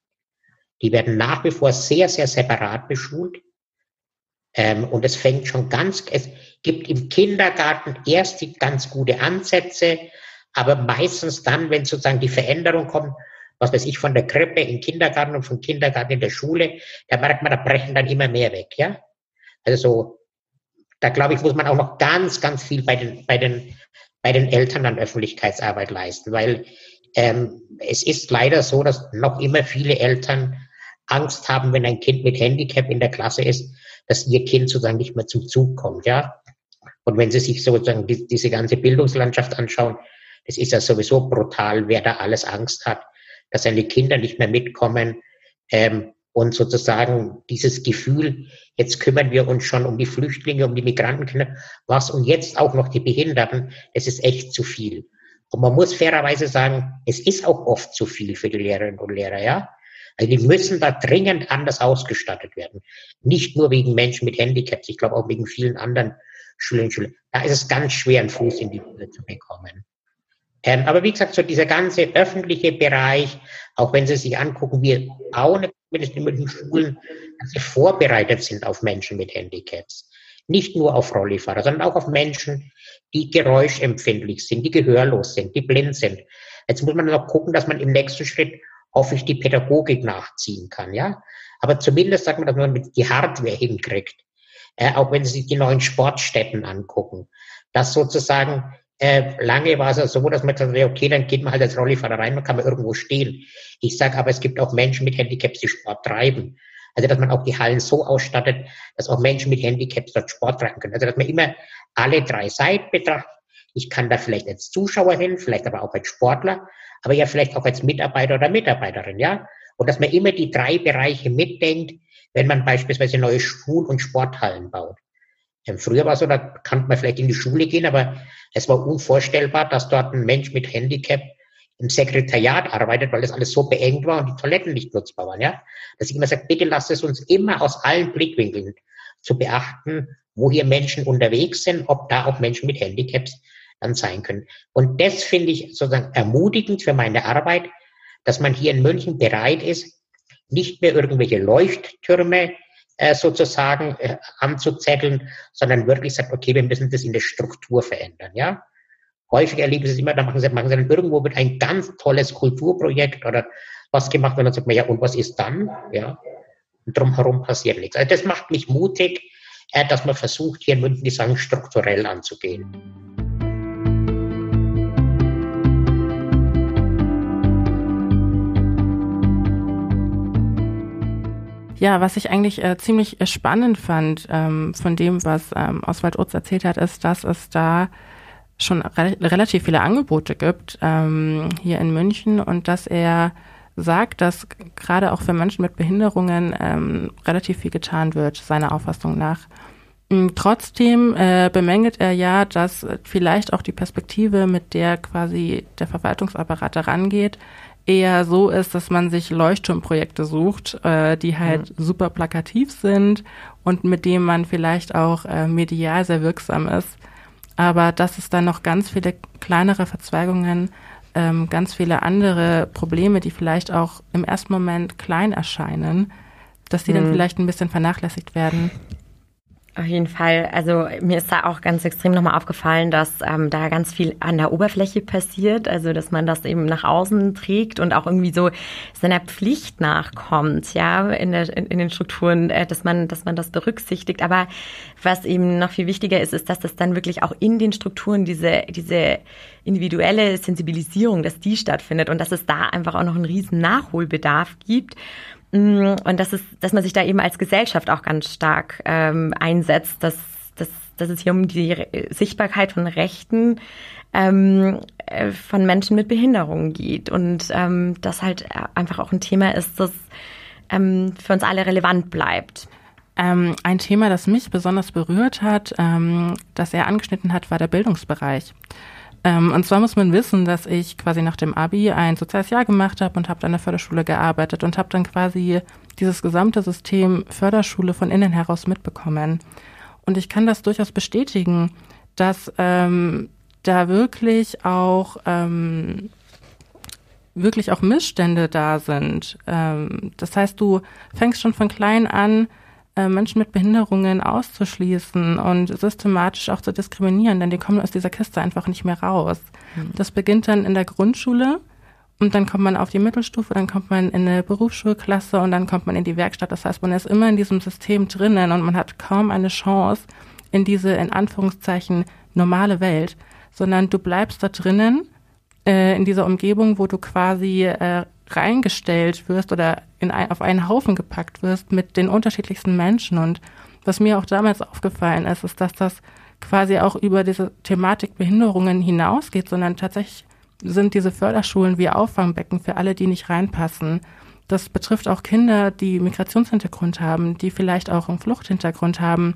Die werden nach wie vor sehr, sehr separat beschult. Ähm, und es fängt schon ganz, es gibt im Kindergarten erst die ganz gute Ansätze, aber meistens dann, wenn sozusagen die Veränderung kommt, was weiß ich, von der Krippe in Kindergarten und vom Kindergarten in der Schule, da merkt man, da brechen dann immer mehr weg, ja. Also so, da glaube ich, muss man auch noch ganz, ganz viel bei den, bei den, bei den Eltern an Öffentlichkeitsarbeit leisten, weil ähm, es ist leider so, dass noch immer viele Eltern Angst haben, wenn ein Kind mit Handicap in der Klasse ist, dass ihr Kind sozusagen nicht mehr zum Zug kommt, ja. Und wenn Sie sich sozusagen die, diese ganze Bildungslandschaft anschauen, es ist ja sowieso brutal, wer da alles Angst hat, dass seine Kinder nicht mehr mitkommen. Ähm, und sozusagen dieses Gefühl, jetzt kümmern wir uns schon um die Flüchtlinge, um die Migrantenkinder, was und jetzt auch noch die Behinderten, es ist echt zu viel. Und man muss fairerweise sagen, es ist auch oft zu viel für die Lehrerinnen und Lehrer, ja. Also die müssen da dringend anders ausgestattet werden. Nicht nur wegen Menschen mit Handicaps, ich glaube auch wegen vielen anderen Schülerinnen und Schüler. Da ist es ganz schwer, einen Fuß in die Tür zu bekommen. Ähm, aber wie gesagt, so dieser ganze öffentliche Bereich, auch wenn Sie sich angucken, wir bauen zumindest in den Schulen, dass sie vorbereitet sind auf Menschen mit Handicaps. Nicht nur auf Rollifahrer, sondern auch auf Menschen, die geräuschempfindlich sind, die gehörlos sind, die blind sind. Jetzt muss man noch gucken, dass man im nächsten Schritt hoffe ich, die Pädagogik nachziehen kann, ja. Aber zumindest sagt man, dass man die Hardware hinkriegt. Äh, auch wenn Sie sich die neuen Sportstätten angucken. Dass sozusagen, äh, lange war es ja so, dass man gesagt hat, okay, dann geht man halt als Rollifahrer rein, dann kann man irgendwo stehen. Ich sage aber, es gibt auch Menschen mit Handicaps, die Sport treiben. Also, dass man auch die Hallen so ausstattet, dass auch Menschen mit Handicaps dort Sport treiben können. Also, dass man immer alle drei Seiten betrachtet. Ich kann da vielleicht als Zuschauer hin, vielleicht aber auch als Sportler aber ja vielleicht auch als Mitarbeiter oder Mitarbeiterin, ja. Und dass man immer die drei Bereiche mitdenkt, wenn man beispielsweise neue Schul- und Sporthallen baut. Ähm, früher war es so, da konnte man vielleicht in die Schule gehen, aber es war unvorstellbar, dass dort ein Mensch mit Handicap im Sekretariat arbeitet, weil das alles so beengt war und die Toiletten nicht nutzbar waren, ja. Dass ich immer sage, bitte lasst es uns immer aus allen Blickwinkeln zu beachten, wo hier Menschen unterwegs sind, ob da auch Menschen mit Handicaps dann sein können. Und das finde ich sozusagen ermutigend für meine Arbeit, dass man hier in München bereit ist, nicht mehr irgendwelche Leuchttürme äh, sozusagen äh, anzuzetteln, sondern wirklich sagt, okay, wir müssen das in der Struktur verändern, ja. Häufig erleben Sie es immer, da machen Sie, machen Sie dann irgendwo mit ein ganz tolles Kulturprojekt oder was gemacht und dann sagt man, ja, und was ist dann? Ja. Und drumherum passiert nichts. Also das macht mich mutig, äh, dass man versucht, hier in München die Sachen strukturell anzugehen. Ja, was ich eigentlich äh, ziemlich äh, spannend fand ähm, von dem, was ähm, Oswald Utz erzählt hat, ist, dass es da schon re relativ viele Angebote gibt ähm, hier in München und dass er sagt, dass gerade auch für Menschen mit Behinderungen ähm, relativ viel getan wird, seiner Auffassung nach. Mm, trotzdem äh, bemängelt er ja, dass vielleicht auch die Perspektive, mit der quasi der Verwaltungsapparat herangeht, eher so ist, dass man sich Leuchtturmprojekte sucht, äh, die halt mhm. super plakativ sind und mit denen man vielleicht auch äh, medial sehr wirksam ist. Aber dass es dann noch ganz viele kleinere Verzweigungen, ähm, ganz viele andere Probleme, die vielleicht auch im ersten Moment klein erscheinen, dass die mhm. dann vielleicht ein bisschen vernachlässigt werden. Auf jeden Fall. Also mir ist da auch ganz extrem nochmal aufgefallen, dass ähm, da ganz viel an der Oberfläche passiert. Also dass man das eben nach außen trägt und auch irgendwie so seiner Pflicht nachkommt, ja, in, der, in, in den Strukturen, äh, dass man, dass man das berücksichtigt. Aber was eben noch viel wichtiger ist, ist, dass das dann wirklich auch in den Strukturen diese, diese individuelle Sensibilisierung, dass die stattfindet und dass es da einfach auch noch einen riesen Nachholbedarf gibt. Mm, und dass, es, dass man sich da eben als Gesellschaft auch ganz stark ähm, einsetzt, dass, dass, dass es hier um die Sichtbarkeit von Rechten ähm, äh, von Menschen mit Behinderungen geht und ähm, das halt einfach auch ein Thema ist, das ähm, für uns alle relevant bleibt. Ähm, ein Thema, das mich besonders berührt hat, ähm, das er angeschnitten hat, war der Bildungsbereich. Ähm, und zwar muss man wissen, dass ich quasi nach dem Abi ein soziales Jahr gemacht habe und habe an der Förderschule gearbeitet und habe dann quasi dieses gesamte System Förderschule von innen heraus mitbekommen. Und ich kann das durchaus bestätigen, dass ähm, da wirklich auch ähm, wirklich auch Missstände da sind. Ähm, das heißt, du fängst schon von klein an, Menschen mit Behinderungen auszuschließen und systematisch auch zu diskriminieren, denn die kommen aus dieser Kiste einfach nicht mehr raus. Mhm. Das beginnt dann in der Grundschule und dann kommt man auf die Mittelstufe, dann kommt man in eine Berufsschulklasse und dann kommt man in die Werkstatt. Das heißt, man ist immer in diesem System drinnen und man hat kaum eine Chance in diese in Anführungszeichen normale Welt, sondern du bleibst da drinnen äh, in dieser Umgebung, wo du quasi äh, reingestellt wirst oder in ein, auf einen Haufen gepackt wirst mit den unterschiedlichsten Menschen. Und was mir auch damals aufgefallen ist, ist, dass das quasi auch über diese Thematik Behinderungen hinausgeht, sondern tatsächlich sind diese Förderschulen wie Auffangbecken für alle, die nicht reinpassen. Das betrifft auch Kinder, die Migrationshintergrund haben, die vielleicht auch einen Fluchthintergrund haben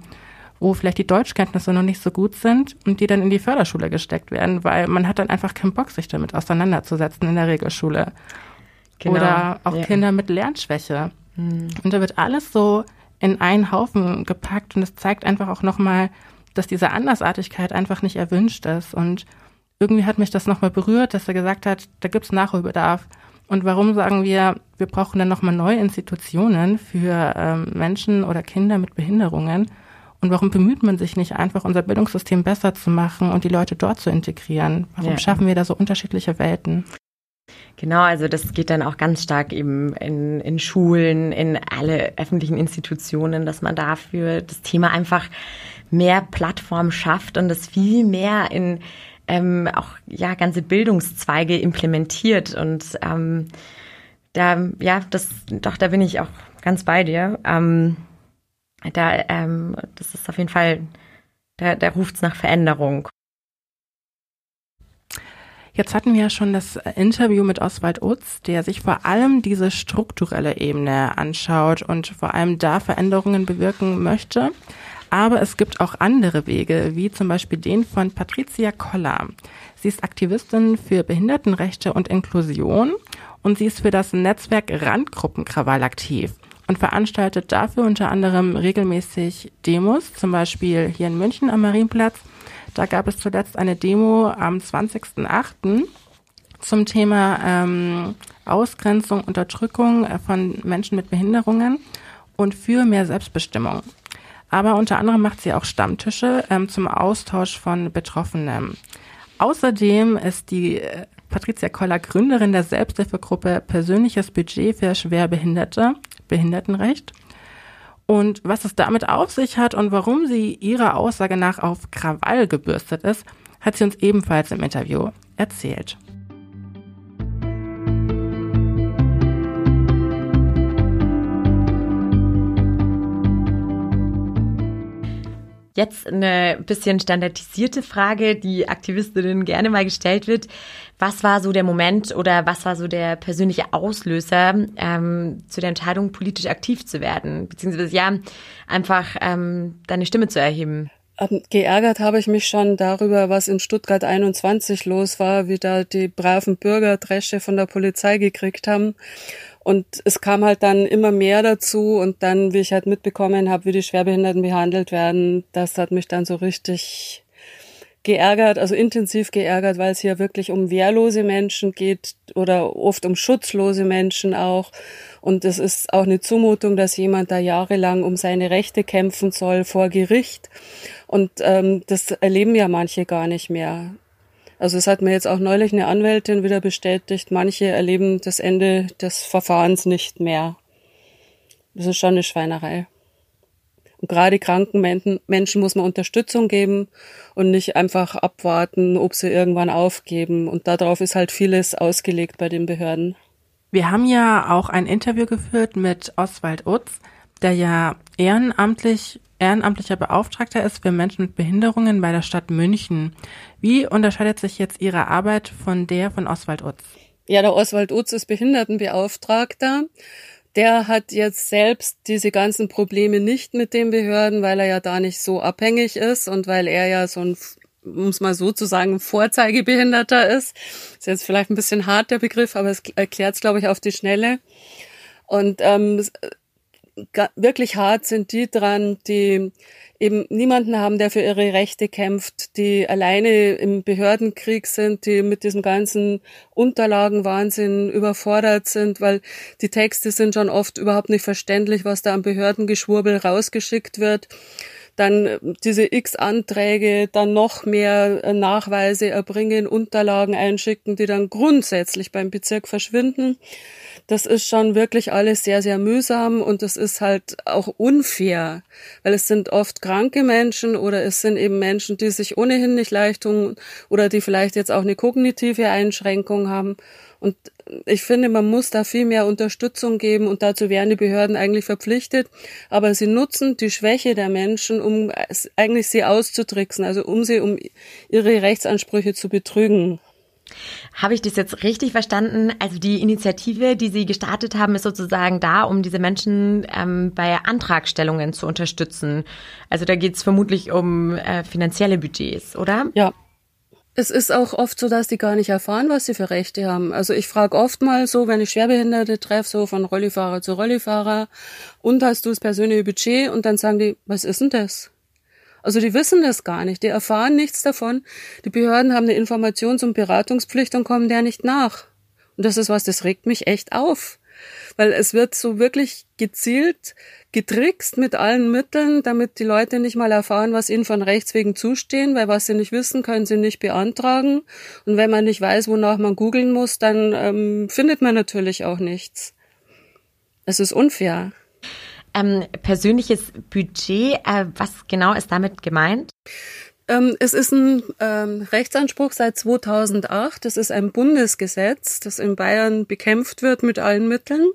wo vielleicht die Deutschkenntnisse noch nicht so gut sind und die dann in die Förderschule gesteckt werden, weil man hat dann einfach keinen Bock, sich damit auseinanderzusetzen in der Regelschule. Genau. Oder auch ja. Kinder mit Lernschwäche. Mhm. Und da wird alles so in einen Haufen gepackt und es zeigt einfach auch nochmal, dass diese Andersartigkeit einfach nicht erwünscht ist. Und irgendwie hat mich das nochmal berührt, dass er gesagt hat, da gibt es Nachholbedarf. Und warum sagen wir, wir brauchen dann nochmal neue Institutionen für ähm, Menschen oder Kinder mit Behinderungen? Und warum bemüht man sich nicht einfach, unser Bildungssystem besser zu machen und die Leute dort zu integrieren? Warum ja. schaffen wir da so unterschiedliche Welten? Genau, also das geht dann auch ganz stark eben in, in Schulen, in alle öffentlichen Institutionen, dass man dafür das Thema einfach mehr Plattform schafft und das viel mehr in ähm, auch ja ganze Bildungszweige implementiert und ähm, da ja das doch da bin ich auch ganz bei dir. Ähm, da, ähm, das ist auf jeden Fall, da, da ruft es nach Veränderung. Jetzt hatten wir ja schon das Interview mit Oswald Utz, der sich vor allem diese strukturelle Ebene anschaut und vor allem da Veränderungen bewirken möchte. Aber es gibt auch andere Wege, wie zum Beispiel den von Patricia Koller. Sie ist Aktivistin für Behindertenrechte und Inklusion und sie ist für das Netzwerk Randgruppenkrawall aktiv und veranstaltet dafür unter anderem regelmäßig Demos, zum Beispiel hier in München am Marienplatz. Da gab es zuletzt eine Demo am 20.08. zum Thema ähm, Ausgrenzung, Unterdrückung von Menschen mit Behinderungen und für mehr Selbstbestimmung. Aber unter anderem macht sie auch Stammtische ähm, zum Austausch von Betroffenen. Außerdem ist die äh, Patricia Koller Gründerin der Selbsthilfegruppe Persönliches Budget für Schwerbehinderte Behindertenrecht. Und was es damit auf sich hat und warum sie ihrer Aussage nach auf Krawall gebürstet ist, hat sie uns ebenfalls im Interview erzählt. Jetzt eine bisschen standardisierte Frage, die Aktivistinnen gerne mal gestellt wird. Was war so der Moment oder was war so der persönliche Auslöser ähm, zu der Entscheidung, politisch aktiv zu werden? Beziehungsweise ja, einfach ähm, deine Stimme zu erheben. Geärgert habe ich mich schon darüber, was in Stuttgart 21 los war, wie da die braven Bürger Dresche von der Polizei gekriegt haben und es kam halt dann immer mehr dazu und dann, wie ich halt mitbekommen habe, wie die Schwerbehinderten behandelt werden, das hat mich dann so richtig geärgert, also intensiv geärgert, weil es hier wirklich um wehrlose Menschen geht oder oft um schutzlose Menschen auch. Und es ist auch eine Zumutung, dass jemand da jahrelang um seine Rechte kämpfen soll vor Gericht. Und ähm, das erleben ja manche gar nicht mehr. Also es hat mir jetzt auch neulich eine Anwältin wieder bestätigt, manche erleben das Ende des Verfahrens nicht mehr. Das ist schon eine Schweinerei. Und gerade kranken Menschen muss man Unterstützung geben und nicht einfach abwarten, ob sie irgendwann aufgeben. Und darauf ist halt vieles ausgelegt bei den Behörden. Wir haben ja auch ein Interview geführt mit Oswald Utz, der ja ehrenamtlich ehrenamtlicher Beauftragter ist für Menschen mit Behinderungen bei der Stadt München. Wie unterscheidet sich jetzt Ihre Arbeit von der von Oswald Utz? Ja, der Oswald Utz ist Behindertenbeauftragter. Der hat jetzt selbst diese ganzen Probleme nicht mit den Behörden, weil er ja da nicht so abhängig ist und weil er ja so ein um es mal so zu sagen, Vorzeigebehinderter ist. Ist jetzt vielleicht ein bisschen hart der Begriff, aber es erklärt es, glaube ich, auf die Schnelle. Und ähm, wirklich hart sind die dran, die eben niemanden haben, der für ihre Rechte kämpft, die alleine im Behördenkrieg sind, die mit diesem ganzen Unterlagenwahnsinn überfordert sind, weil die Texte sind schon oft überhaupt nicht verständlich, was da am Behördengeschwurbel rausgeschickt wird dann äh, diese x Anträge, dann noch mehr äh, Nachweise erbringen, Unterlagen einschicken, die dann grundsätzlich beim Bezirk verschwinden. Das ist schon wirklich alles sehr, sehr mühsam und das ist halt auch unfair, weil es sind oft kranke Menschen oder es sind eben Menschen, die sich ohnehin nicht leicht tun oder die vielleicht jetzt auch eine kognitive Einschränkung haben. Und ich finde, man muss da viel mehr Unterstützung geben und dazu wären die Behörden eigentlich verpflichtet. Aber sie nutzen die Schwäche der Menschen, um eigentlich sie auszutricksen, also um sie, um ihre Rechtsansprüche zu betrügen. Habe ich das jetzt richtig verstanden? Also die Initiative, die Sie gestartet haben, ist sozusagen da, um diese Menschen ähm, bei Antragstellungen zu unterstützen. Also da geht es vermutlich um äh, finanzielle Budgets, oder? Ja, es ist auch oft so, dass die gar nicht erfahren, was sie für Rechte haben. Also ich frage oft mal so, wenn ich Schwerbehinderte treffe, so von Rollifahrer zu Rollifahrer, und hast du das persönliche Budget? Und dann sagen die, was ist denn das? Also die wissen das gar nicht, die erfahren nichts davon. Die Behörden haben eine Informations- und Beratungspflicht und kommen der nicht nach. Und das ist was, das regt mich echt auf. Weil es wird so wirklich gezielt getrickst mit allen Mitteln, damit die Leute nicht mal erfahren, was ihnen von Rechts wegen zustehen, weil was sie nicht wissen, können sie nicht beantragen. Und wenn man nicht weiß, wonach man googeln muss, dann ähm, findet man natürlich auch nichts. Es ist unfair. Ähm, persönliches Budget, äh, was genau ist damit gemeint? Ähm, es ist ein ähm, Rechtsanspruch seit 2008. Es ist ein Bundesgesetz, das in Bayern bekämpft wird mit allen Mitteln.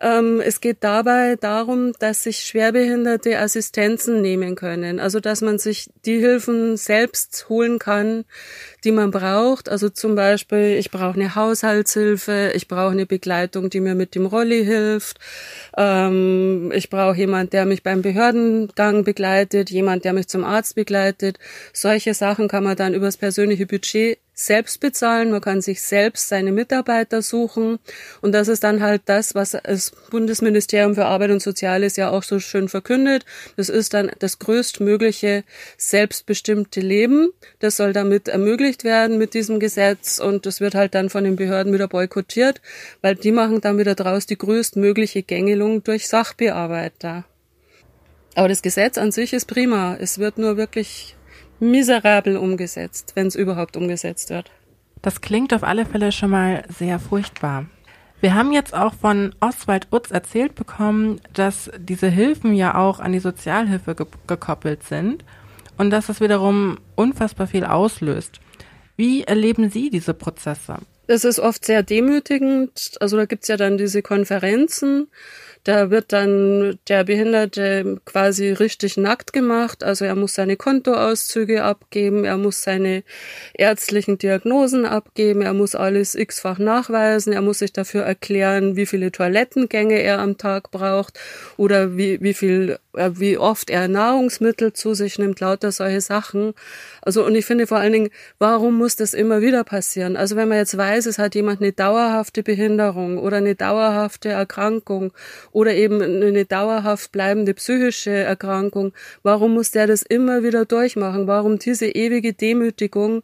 Ähm, es geht dabei darum, dass sich Schwerbehinderte Assistenzen nehmen können. Also, dass man sich die Hilfen selbst holen kann, die man braucht. Also zum Beispiel, ich brauche eine Haushaltshilfe, ich brauche eine Begleitung, die mir mit dem Rolli hilft. Ähm, ich brauche jemand, der mich beim Behördengang begleitet, jemand, der mich zum Arzt begleitet. Solche Sachen kann man dann übers persönliche Budget selbst bezahlen, man kann sich selbst seine Mitarbeiter suchen und das ist dann halt das, was das Bundesministerium für Arbeit und Soziales ja auch so schön verkündet. Das ist dann das größtmögliche selbstbestimmte Leben. Das soll damit ermöglicht werden mit diesem Gesetz und das wird halt dann von den Behörden wieder boykottiert, weil die machen dann wieder draus die größtmögliche Gängelung durch Sachbearbeiter. Aber das Gesetz an sich ist prima. Es wird nur wirklich miserabel umgesetzt, wenn es überhaupt umgesetzt wird. Das klingt auf alle Fälle schon mal sehr furchtbar. Wir haben jetzt auch von Oswald Utz erzählt bekommen, dass diese Hilfen ja auch an die Sozialhilfe ge gekoppelt sind und dass das wiederum unfassbar viel auslöst. Wie erleben Sie diese Prozesse? Das ist oft sehr demütigend. Also da gibt's ja dann diese Konferenzen da wird dann der Behinderte quasi richtig nackt gemacht. Also er muss seine Kontoauszüge abgeben, er muss seine ärztlichen Diagnosen abgeben, er muss alles x-fach nachweisen, er muss sich dafür erklären, wie viele Toilettengänge er am Tag braucht oder wie, wie viel, äh, wie oft er Nahrungsmittel zu sich nimmt, lauter solche Sachen. Also, und ich finde vor allen Dingen, warum muss das immer wieder passieren? Also, wenn man jetzt weiß, es hat jemand eine dauerhafte Behinderung oder eine dauerhafte Erkrankung oder eben eine dauerhaft bleibende psychische Erkrankung, warum muss der das immer wieder durchmachen? Warum diese ewige Demütigung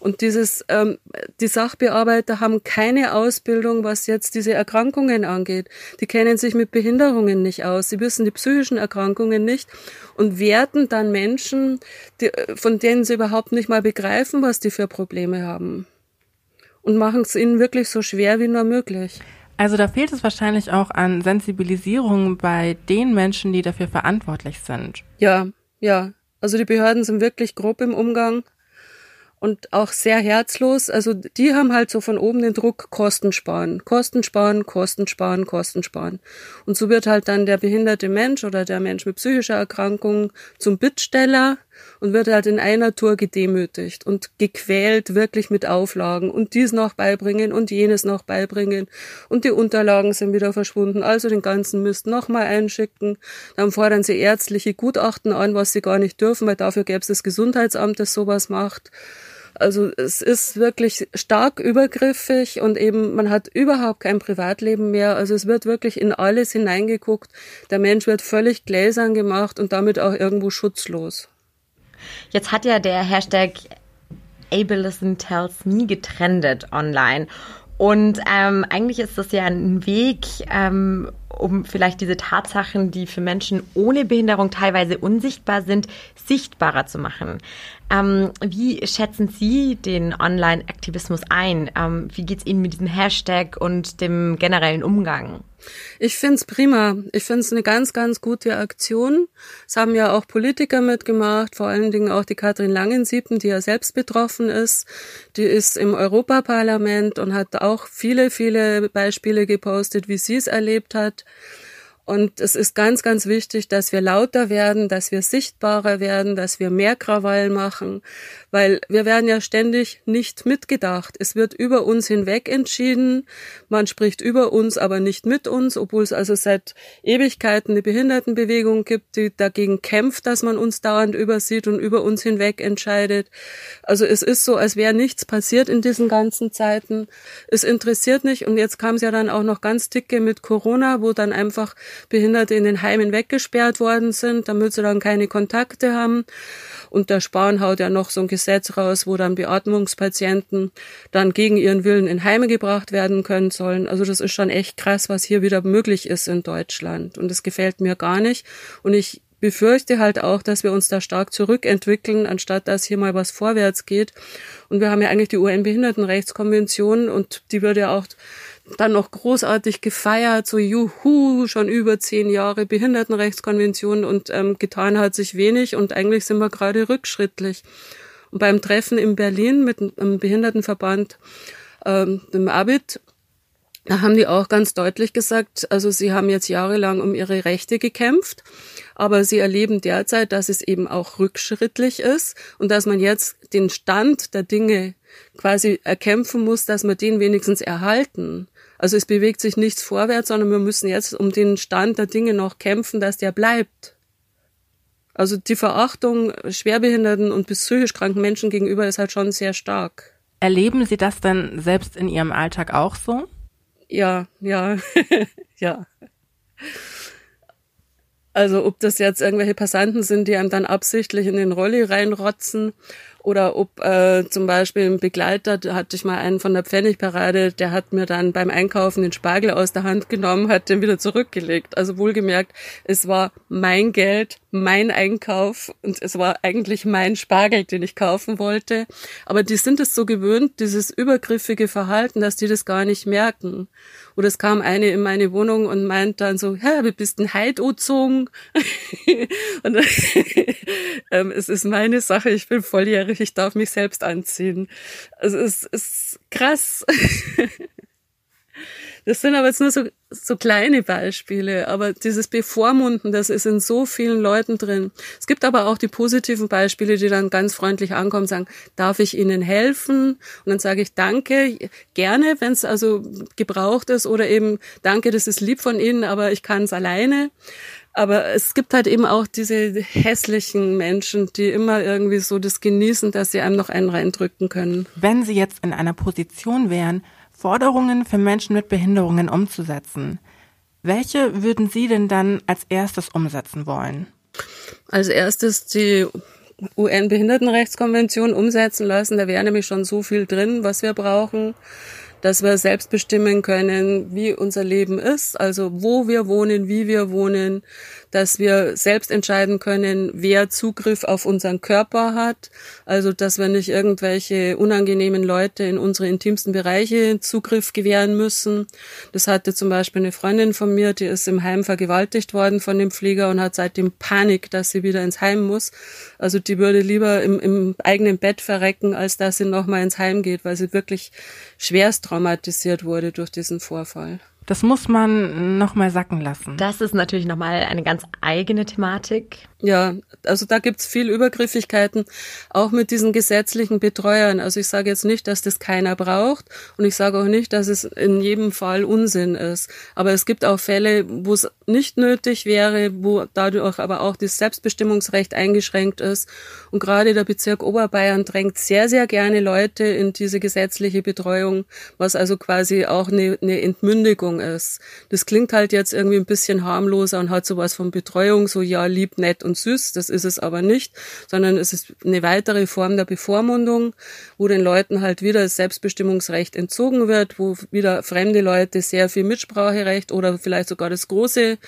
und dieses, ähm, die Sachbearbeiter haben keine Ausbildung, was jetzt diese Erkrankungen angeht. Die kennen sich mit Behinderungen nicht aus. Sie wissen die psychischen Erkrankungen nicht und werten dann Menschen, die, von denen sie überhaupt nicht mal begreifen, was die für Probleme haben. Und machen es ihnen wirklich so schwer wie nur möglich. Also da fehlt es wahrscheinlich auch an Sensibilisierung bei den Menschen, die dafür verantwortlich sind. Ja, ja. Also die Behörden sind wirklich grob im Umgang und auch sehr herzlos. Also die haben halt so von oben den Druck, Kosten sparen, Kosten sparen, Kosten sparen, Kosten sparen. Und so wird halt dann der behinderte Mensch oder der Mensch mit psychischer Erkrankung zum Bittsteller und wird halt in einer Tour gedemütigt und gequält wirklich mit Auflagen und dies noch beibringen und jenes noch beibringen und die Unterlagen sind wieder verschwunden, also den ganzen Mist nochmal einschicken. Dann fordern sie ärztliche Gutachten an, was sie gar nicht dürfen, weil dafür gäbe es das Gesundheitsamt, das sowas macht. Also es ist wirklich stark übergriffig und eben man hat überhaupt kein Privatleben mehr. Also es wird wirklich in alles hineingeguckt. Der Mensch wird völlig gläsern gemacht und damit auch irgendwo schutzlos. Jetzt hat ja der Hashtag Ableism Tells Me getrendet online. Und ähm, eigentlich ist das ja ein Weg, ähm, um vielleicht diese Tatsachen, die für Menschen ohne Behinderung teilweise unsichtbar sind, sichtbarer zu machen. Ähm, wie schätzen Sie den Online-Aktivismus ein? Ähm, wie geht's Ihnen mit diesem Hashtag und dem generellen Umgang? Ich find's prima. Ich find's eine ganz, ganz gute Aktion. Es haben ja auch Politiker mitgemacht, vor allen Dingen auch die Katrin Langensiepen, die ja selbst betroffen ist. Die ist im Europaparlament und hat auch viele, viele Beispiele gepostet, wie sie es erlebt hat. Und es ist ganz, ganz wichtig, dass wir lauter werden, dass wir sichtbarer werden, dass wir mehr Krawall machen, weil wir werden ja ständig nicht mitgedacht. Es wird über uns hinweg entschieden. Man spricht über uns, aber nicht mit uns, obwohl es also seit Ewigkeiten eine Behindertenbewegung gibt, die dagegen kämpft, dass man uns dauernd übersieht und über uns hinweg entscheidet. Also es ist so, als wäre nichts passiert in diesen ganzen Zeiten. Es interessiert nicht. Und jetzt kam es ja dann auch noch ganz dicke mit Corona, wo dann einfach Behinderte in den Heimen weggesperrt worden sind, damit sie dann keine Kontakte haben. Und der Spahn haut ja noch so ein Gesetz raus, wo dann Beatmungspatienten dann gegen ihren Willen in Heime gebracht werden können sollen. Also das ist schon echt krass, was hier wieder möglich ist in Deutschland. Und das gefällt mir gar nicht. Und ich befürchte halt auch, dass wir uns da stark zurückentwickeln, anstatt dass hier mal was vorwärts geht. Und wir haben ja eigentlich die UN-Behindertenrechtskonvention und die würde ja auch dann noch großartig gefeiert, so juhu, schon über zehn Jahre Behindertenrechtskonvention und ähm, getan hat sich wenig und eigentlich sind wir gerade rückschrittlich. Und beim Treffen in Berlin mit einem Behindertenverband, ähm, dem ABIT, da haben die auch ganz deutlich gesagt, also sie haben jetzt jahrelang um ihre Rechte gekämpft, aber sie erleben derzeit, dass es eben auch rückschrittlich ist und dass man jetzt den Stand der Dinge quasi erkämpfen muss, dass wir den wenigstens erhalten. Also es bewegt sich nichts vorwärts, sondern wir müssen jetzt um den Stand der Dinge noch kämpfen, dass der bleibt. Also die Verachtung schwerbehinderten und psychisch kranken Menschen gegenüber ist halt schon sehr stark. Erleben Sie das dann selbst in Ihrem Alltag auch so? Ja, ja, ja. Also ob das jetzt irgendwelche Passanten sind, die einem dann absichtlich in den Rolli reinrotzen oder ob äh, zum Beispiel ein Begleiter, da hatte ich mal einen von der Pfennigparade, der hat mir dann beim Einkaufen den Spargel aus der Hand genommen, hat den wieder zurückgelegt. Also wohlgemerkt, es war mein Geld, mein Einkauf und es war eigentlich mein Spargel, den ich kaufen wollte. Aber die sind es so gewöhnt, dieses übergriffige Verhalten, dass die das gar nicht merken. Oder es kam eine in meine Wohnung und meint dann so, ja, wie bist ein Heid und ähm, es ist meine Sache, ich bin volljährig, ich darf mich selbst anziehen. Also es ist krass. Das sind aber jetzt nur so, so kleine Beispiele, aber dieses Bevormunden, das ist in so vielen Leuten drin. Es gibt aber auch die positiven Beispiele, die dann ganz freundlich ankommen, sagen, darf ich Ihnen helfen? Und dann sage ich danke, gerne, wenn es also gebraucht ist oder eben danke, das ist lieb von Ihnen, aber ich kann es alleine. Aber es gibt halt eben auch diese hässlichen Menschen, die immer irgendwie so das genießen, dass sie einem noch einen reindrücken können. Wenn Sie jetzt in einer Position wären, Forderungen für Menschen mit Behinderungen umzusetzen. Welche würden Sie denn dann als erstes umsetzen wollen? Als erstes die UN-Behindertenrechtskonvention umsetzen lassen. Da wäre nämlich schon so viel drin, was wir brauchen dass wir selbst bestimmen können, wie unser Leben ist, also wo wir wohnen, wie wir wohnen, dass wir selbst entscheiden können, wer Zugriff auf unseren Körper hat, also dass wir nicht irgendwelche unangenehmen Leute in unsere intimsten Bereiche Zugriff gewähren müssen. Das hatte zum Beispiel eine Freundin von mir, die ist im Heim vergewaltigt worden von dem Pfleger und hat seitdem Panik, dass sie wieder ins Heim muss. Also die würde lieber im, im eigenen Bett verrecken, als dass sie nochmal ins Heim geht, weil sie wirklich schwerst traumatisiert wurde durch diesen Vorfall. Das muss man nochmal sacken lassen. Das ist natürlich nochmal eine ganz eigene Thematik. Ja, also da gibt's viel Übergriffigkeiten, auch mit diesen gesetzlichen Betreuern. Also ich sage jetzt nicht, dass das keiner braucht und ich sage auch nicht, dass es in jedem Fall Unsinn ist. Aber es gibt auch Fälle, wo es nicht nötig wäre, wo dadurch aber auch das Selbstbestimmungsrecht eingeschränkt ist. Und gerade der Bezirk Oberbayern drängt sehr, sehr gerne Leute in diese gesetzliche Betreuung, was also quasi auch eine, eine Entmündigung ist. Das klingt halt jetzt irgendwie ein bisschen harmloser und hat sowas von Betreuung, so ja, lieb, nett und süß, das ist es aber nicht, sondern es ist eine weitere Form der Bevormundung, wo den Leuten halt wieder das Selbstbestimmungsrecht entzogen wird, wo wieder fremde Leute sehr viel Mitspracherecht oder vielleicht sogar das große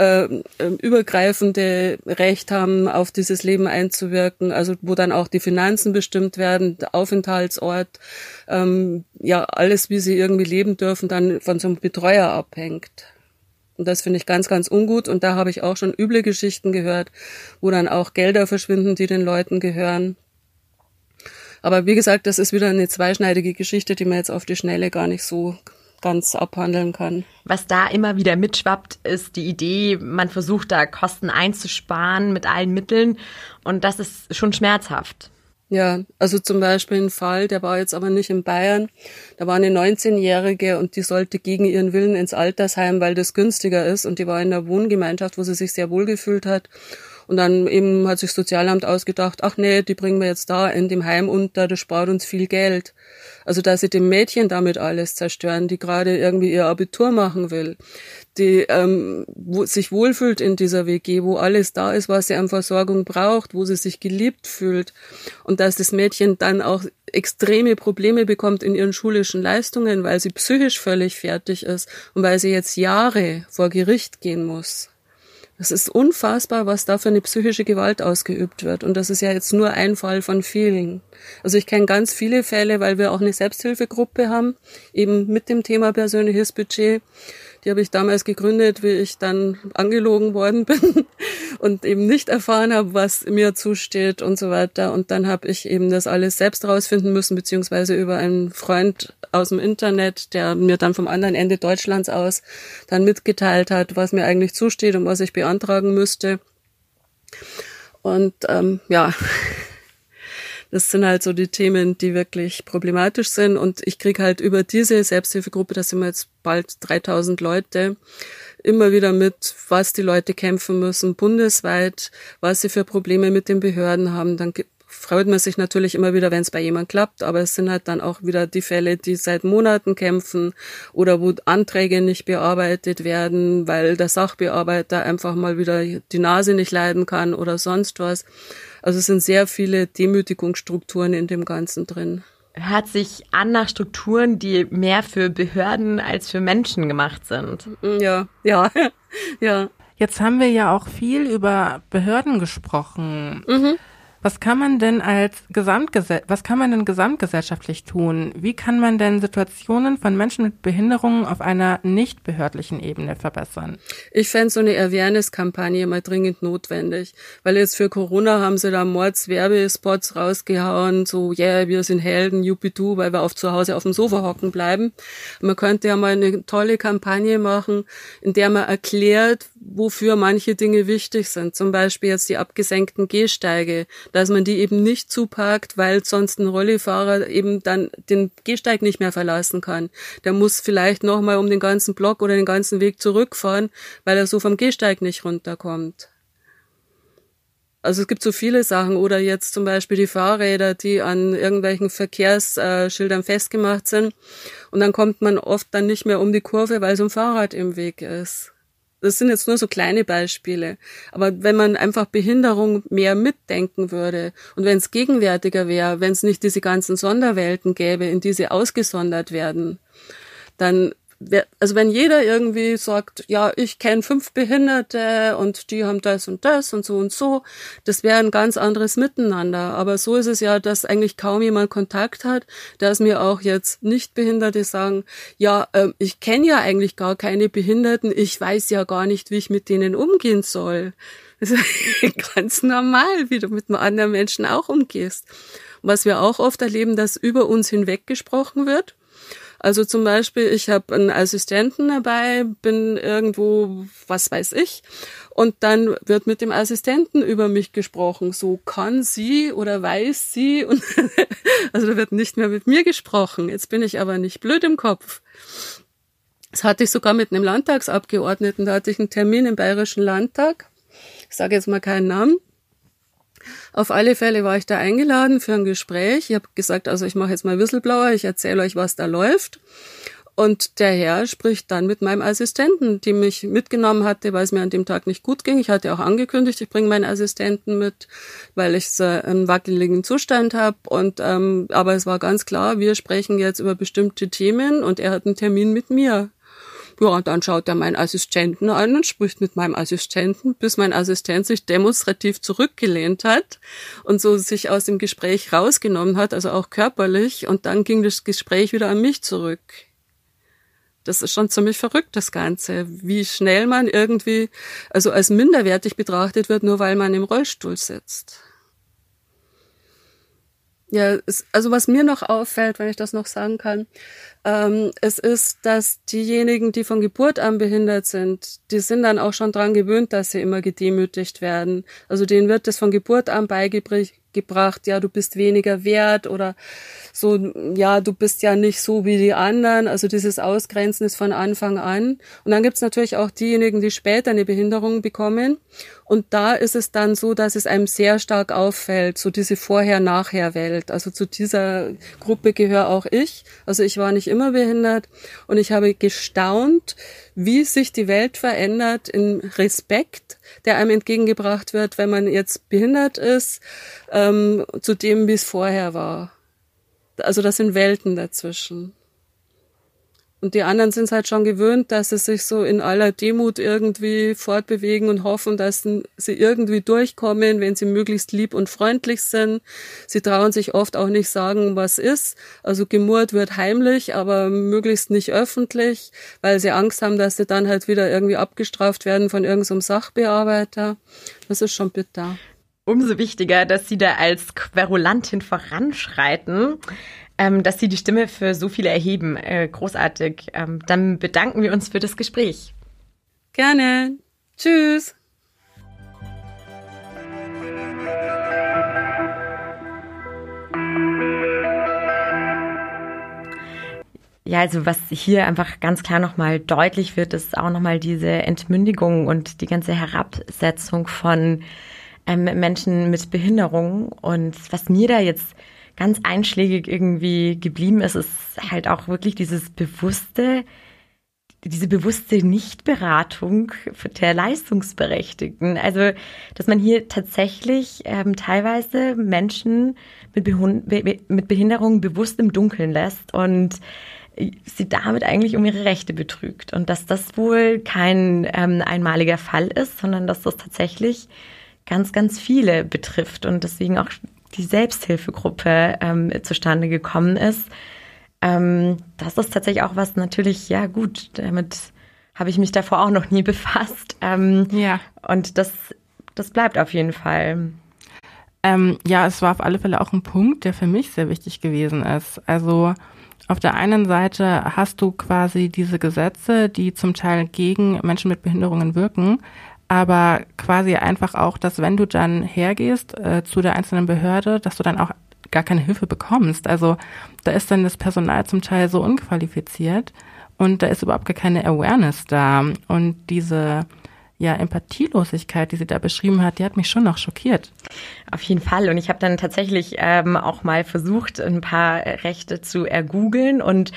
äh, übergreifende Recht haben, auf dieses Leben einzuwirken, also wo dann auch die Finanzen bestimmt werden, der Aufenthaltsort, ähm, ja, alles, wie sie irgendwie leben dürfen, dann von so einem Betreuer abhängt. Und das finde ich ganz, ganz ungut. Und da habe ich auch schon üble Geschichten gehört, wo dann auch Gelder verschwinden, die den Leuten gehören. Aber wie gesagt, das ist wieder eine zweischneidige Geschichte, die man jetzt auf die Schnelle gar nicht so ganz abhandeln kann. Was da immer wieder mitschwappt, ist die Idee, man versucht da Kosten einzusparen mit allen Mitteln. Und das ist schon schmerzhaft. Ja, also zum Beispiel ein Fall, der war jetzt aber nicht in Bayern. Da war eine 19-Jährige und die sollte gegen ihren Willen ins Altersheim, weil das günstiger ist. Und die war in einer Wohngemeinschaft, wo sie sich sehr wohl gefühlt hat. Und dann eben hat sich das Sozialamt ausgedacht, ach nee, die bringen wir jetzt da in dem Heim unter, das spart uns viel Geld. Also dass sie dem Mädchen damit alles zerstören, die gerade irgendwie ihr Abitur machen will, die ähm, wo, sich wohlfühlt in dieser WG, wo alles da ist, was sie an Versorgung braucht, wo sie sich geliebt fühlt und dass das Mädchen dann auch extreme Probleme bekommt in ihren schulischen Leistungen, weil sie psychisch völlig fertig ist und weil sie jetzt Jahre vor Gericht gehen muss. Es ist unfassbar, was da für eine psychische Gewalt ausgeübt wird. Und das ist ja jetzt nur ein Fall von vielen. Also ich kenne ganz viele Fälle, weil wir auch eine Selbsthilfegruppe haben, eben mit dem Thema persönliches Budget. Die habe ich damals gegründet, wie ich dann angelogen worden bin und eben nicht erfahren habe, was mir zusteht und so weiter. Und dann habe ich eben das alles selbst rausfinden müssen, beziehungsweise über einen Freund aus dem Internet, der mir dann vom anderen Ende Deutschlands aus dann mitgeteilt hat, was mir eigentlich zusteht und was ich beantragen müsste. Und ähm, ja, das sind halt so die Themen, die wirklich problematisch sind. Und ich krieg halt über diese Selbsthilfegruppe, da sind wir jetzt bald 3000 Leute, immer wieder mit, was die Leute kämpfen müssen, bundesweit, was sie für Probleme mit den Behörden haben. Dann freut man sich natürlich immer wieder, wenn es bei jemand klappt, aber es sind halt dann auch wieder die Fälle, die seit Monaten kämpfen oder wo Anträge nicht bearbeitet werden, weil der Sachbearbeiter einfach mal wieder die Nase nicht leiden kann oder sonst was. Also es sind sehr viele Demütigungsstrukturen in dem Ganzen drin. Hört sich an nach Strukturen, die mehr für Behörden als für Menschen gemacht sind. Ja, ja, ja. Jetzt haben wir ja auch viel über Behörden gesprochen. Mhm. Was kann man denn als Gesamtgesell was kann man denn gesamtgesellschaftlich tun? Wie kann man denn Situationen von Menschen mit Behinderungen auf einer nicht behördlichen Ebene verbessern? Ich fände so eine Awareness-Kampagne mal dringend notwendig, weil jetzt für Corona haben sie da Mordswerbespots rausgehauen, so, yeah, wir sind Helden, Jupidu, weil wir auf zu Hause auf dem Sofa hocken bleiben. Man könnte ja mal eine tolle Kampagne machen, in der man erklärt, wofür manche Dinge wichtig sind. Zum Beispiel jetzt die abgesenkten Gehsteige, dass man die eben nicht zuparkt, weil sonst ein Rollifahrer eben dann den Gehsteig nicht mehr verlassen kann. Der muss vielleicht nochmal um den ganzen Block oder den ganzen Weg zurückfahren, weil er so vom Gehsteig nicht runterkommt. Also es gibt so viele Sachen oder jetzt zum Beispiel die Fahrräder, die an irgendwelchen Verkehrsschildern festgemacht sind und dann kommt man oft dann nicht mehr um die Kurve, weil so ein Fahrrad im Weg ist. Das sind jetzt nur so kleine Beispiele. Aber wenn man einfach Behinderung mehr mitdenken würde und wenn es gegenwärtiger wäre, wenn es nicht diese ganzen Sonderwelten gäbe, in die sie ausgesondert werden, dann also wenn jeder irgendwie sagt, ja, ich kenne fünf Behinderte und die haben das und das und so und so, das wäre ein ganz anderes Miteinander. Aber so ist es ja, dass eigentlich kaum jemand Kontakt hat, dass mir auch jetzt Nicht-Behinderte sagen, ja, äh, ich kenne ja eigentlich gar keine Behinderten, ich weiß ja gar nicht, wie ich mit denen umgehen soll. Das ist ganz normal, wie du mit anderen Menschen auch umgehst. Was wir auch oft erleben, dass über uns hinweg gesprochen wird Also zum Beispiel, ich habe einen Assistenten dabei, bin irgendwo, was weiß ich, und dann wird mit dem Assistenten über mich gesprochen. So kann sie oder weiß sie. Und also da wird nicht mehr mit mir gesprochen. Jetzt bin ich aber nicht blöd im Kopf. Das hatte ich sogar mit einem Landtagsabgeordneten. Da hatte ich einen Termin im Bayerischen Landtag. Ich sage jetzt mal keinen Namen. Auf alle Fälle war ich da eingeladen für ein Gespräch. Ich habe gesagt, also ich mache jetzt mal Whistleblower, ich erzähle euch, was da läuft. Und der Herr spricht dann mit meinem Assistenten, die mich mitgenommen hatte, weil es mir an dem Tag nicht gut ging. Ich hatte auch angekündigt, ich bringe meinen Assistenten mit, weil ich so einen wackeligen Zustand habe. Und ähm, aber es war ganz klar, wir sprechen jetzt über bestimmte Themen und er hat einen Termin mit mir. Ja, und dann schaut er meinen Assistenten an und spricht mit meinem Assistenten, bis mein Assistent sich demonstrativ zurückgelehnt hat und so sich aus dem Gespräch rausgenommen hat, also auch körperlich. Und dann ging das Gespräch wieder an mich zurück. Das ist schon ziemlich verrückt, das Ganze. Wie schnell man irgendwie, also als minderwertig betrachtet wird, nur weil man im Rollstuhl sitzt. Ja, es, also was mir noch auffällt, wenn ich das noch sagen kann, ähm, es ist, dass diejenigen, die von Geburt an behindert sind, die sind dann auch schon dran gewöhnt, dass sie immer gedemütigt werden. Also denen wird das von Geburt an beigebracht, gebracht, ja, du bist weniger wert oder so, ja, du bist ja nicht so wie die anderen. Also dieses Ausgrenzen ist von Anfang an. Und dann gibt's natürlich auch diejenigen, die später eine Behinderung bekommen. Und da ist es dann so, dass es einem sehr stark auffällt, so diese Vorher-Nachher-Welt. Also zu dieser Gruppe gehöre auch ich. Also ich war nicht immer behindert und ich habe gestaunt, wie sich die Welt verändert in Respekt, der einem entgegengebracht wird, wenn man jetzt behindert ist, ähm, zu dem, wie es vorher war. Also das sind Welten dazwischen. Und die anderen sind es halt schon gewöhnt, dass sie sich so in aller Demut irgendwie fortbewegen und hoffen, dass sie irgendwie durchkommen, wenn sie möglichst lieb und freundlich sind. Sie trauen sich oft auch nicht sagen, was ist. Also gemurrt wird heimlich, aber möglichst nicht öffentlich, weil sie Angst haben, dass sie dann halt wieder irgendwie abgestraft werden von irgendeinem Sachbearbeiter. Das ist schon bitter. Umso wichtiger, dass Sie da als Querulantin voranschreiten ähm, dass Sie die Stimme für so viele erheben. Äh, großartig. Ähm, dann bedanken wir uns für das Gespräch. Gerne. Tschüss. Ja, also was hier einfach ganz klar nochmal deutlich wird, ist auch nochmal diese Entmündigung und die ganze Herabsetzung von ähm, Menschen mit Behinderung. Und was mir da jetzt ganz einschlägig irgendwie geblieben ist, ist halt auch wirklich dieses bewusste, diese bewusste Nichtberatung der Leistungsberechtigten. Also, dass man hier tatsächlich ähm, teilweise Menschen mit, mit Behinderung bewusst im Dunkeln lässt und sie damit eigentlich um ihre Rechte betrügt. Und dass das wohl kein ähm, einmaliger Fall ist, sondern dass das tatsächlich ganz, ganz viele betrifft und deswegen auch die Selbsthilfegruppe ähm, zustande gekommen ist. Ähm, das ist tatsächlich auch was natürlich, ja gut, damit habe ich mich davor auch noch nie befasst. Ähm, ja. Und das, das bleibt auf jeden Fall. Ähm, ja, es war auf alle Fälle auch ein Punkt, der für mich sehr wichtig gewesen ist. Also auf der einen Seite hast du quasi diese Gesetze, die zum Teil gegen Menschen mit Behinderungen wirken, aber quasi einfach auch, dass wenn du dann hergehst äh, zu der einzelnen Behörde, dass du dann auch gar keine Hilfe bekommst. Also da ist dann das Personal zum Teil so unqualifiziert und da ist überhaupt gar keine Awareness da. Und diese ja, Empathielosigkeit, die sie da beschrieben hat, die hat mich schon noch schockiert. Auf jeden Fall. Und ich habe dann tatsächlich ähm, auch mal versucht, ein paar Rechte zu ergoogeln. Und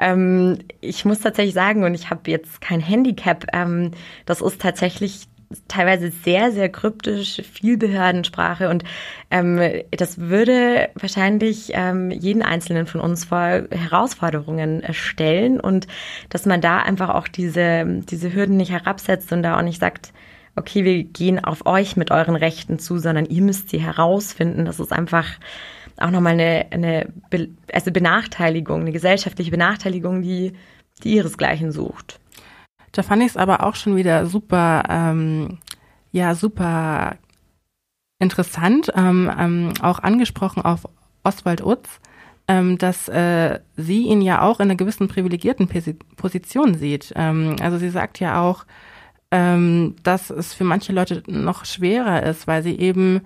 ähm, ich muss tatsächlich sagen, und ich habe jetzt kein Handicap, ähm, das ist tatsächlich teilweise sehr, sehr kryptisch, viel Behördensprache und ähm, das würde wahrscheinlich ähm, jeden Einzelnen von uns vor Herausforderungen stellen und dass man da einfach auch diese, diese Hürden nicht herabsetzt und da auch nicht sagt, okay, wir gehen auf euch mit euren Rechten zu, sondern ihr müsst sie herausfinden. Das ist einfach auch nochmal eine, eine also Benachteiligung, eine gesellschaftliche Benachteiligung, die, die ihresgleichen sucht. Da fand ich es aber auch schon wieder super, ähm, ja, super interessant, ähm, ähm, auch angesprochen auf Oswald Utz, ähm, dass äh, sie ihn ja auch in einer gewissen privilegierten Position sieht. Ähm, also sie sagt ja auch, ähm, dass es für manche Leute noch schwerer ist, weil sie eben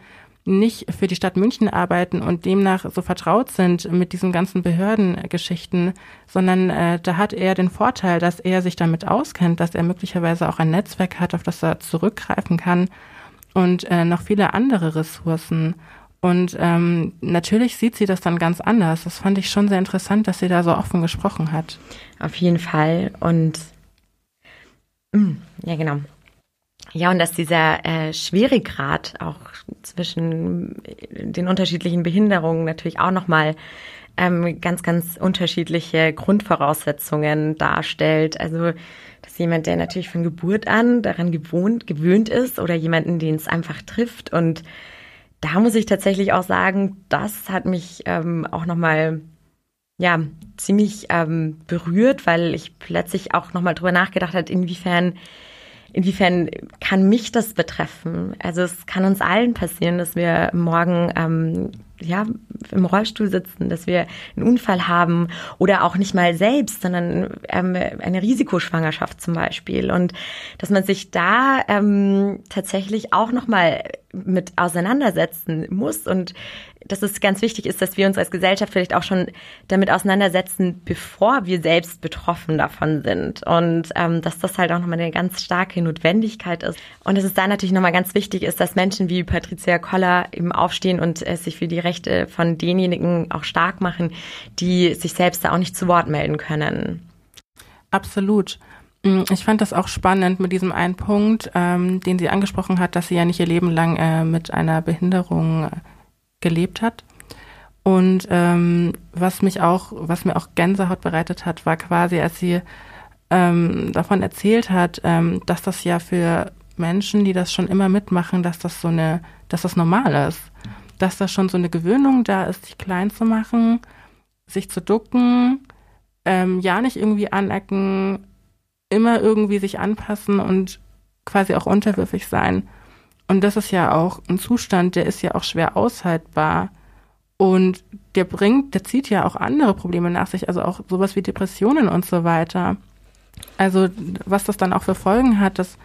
nicht für die Stadt München arbeiten und demnach so vertraut sind mit diesen ganzen Behördengeschichten, sondern äh, da hat er den Vorteil, dass er sich damit auskennt, dass er möglicherweise auch ein Netzwerk hat, auf das er zurückgreifen kann und äh, noch viele andere Ressourcen. Und ähm, natürlich sieht sie das dann ganz anders. Das fand ich schon sehr interessant, dass sie da so offen gesprochen hat. Auf jeden Fall. Und mm, ja, genau. Ja, und dass dieser äh, Schweregrad auch zwischen den unterschiedlichen Behinderungen natürlich auch nochmal ähm, ganz, ganz unterschiedliche Grundvoraussetzungen darstellt. Also, dass jemand, der natürlich von Geburt an daran gewohnt, gewöhnt ist oder jemanden, den es einfach trifft. Und da muss ich tatsächlich auch sagen, das hat mich ähm, auch nochmal ja, ziemlich ähm, berührt, weil ich plötzlich auch nochmal drüber nachgedacht hat, inwiefern inwiefern kann mich das betreffen? Also es kann uns allen passieren, dass wir morgen ähm, ja, im Rollstuhl sitzen, dass wir einen Unfall haben oder auch nicht mal selbst, sondern ähm, eine Risikoschwangerschaft zum Beispiel. Und dass man sich da ähm, tatsächlich auch nochmal mit auseinandersetzen muss und dass es ganz wichtig ist, dass wir uns als Gesellschaft vielleicht auch schon damit auseinandersetzen, bevor wir selbst betroffen davon sind. Und ähm, dass das halt auch nochmal eine ganz starke Notwendigkeit ist. Und dass es da natürlich nochmal ganz wichtig ist, dass Menschen wie Patricia Koller eben aufstehen und äh, sich für die Rechte von denjenigen auch stark machen, die sich selbst da auch nicht zu Wort melden können. Absolut. Mm, ich fand das auch spannend mit diesem einen Punkt, ähm, den sie angesprochen hat, dass sie ja nicht ihr Leben lang äh, mit einer Behinderung äh, gelebt hat. Und ähm, was mich auch, was mir auch Gänsehaut bereitet hat, war quasi, als sie ähm, davon erzählt hat, ähm, dass das ja für Menschen, die das schon immer mitmachen, dass das so eine, dass das normal ist, dass da schon so eine Gewöhnung da ist, sich klein zu machen, sich zu ducken, ähm, ja nicht irgendwie anecken, immer irgendwie sich anpassen und quasi auch unterwürfig sein. Und das ist ja auch ein Zustand, der ist ja auch schwer aushaltbar. Und der bringt, der zieht ja auch andere Probleme nach sich, also auch sowas wie Depressionen und so weiter. Also was das dann auch für Folgen hat, das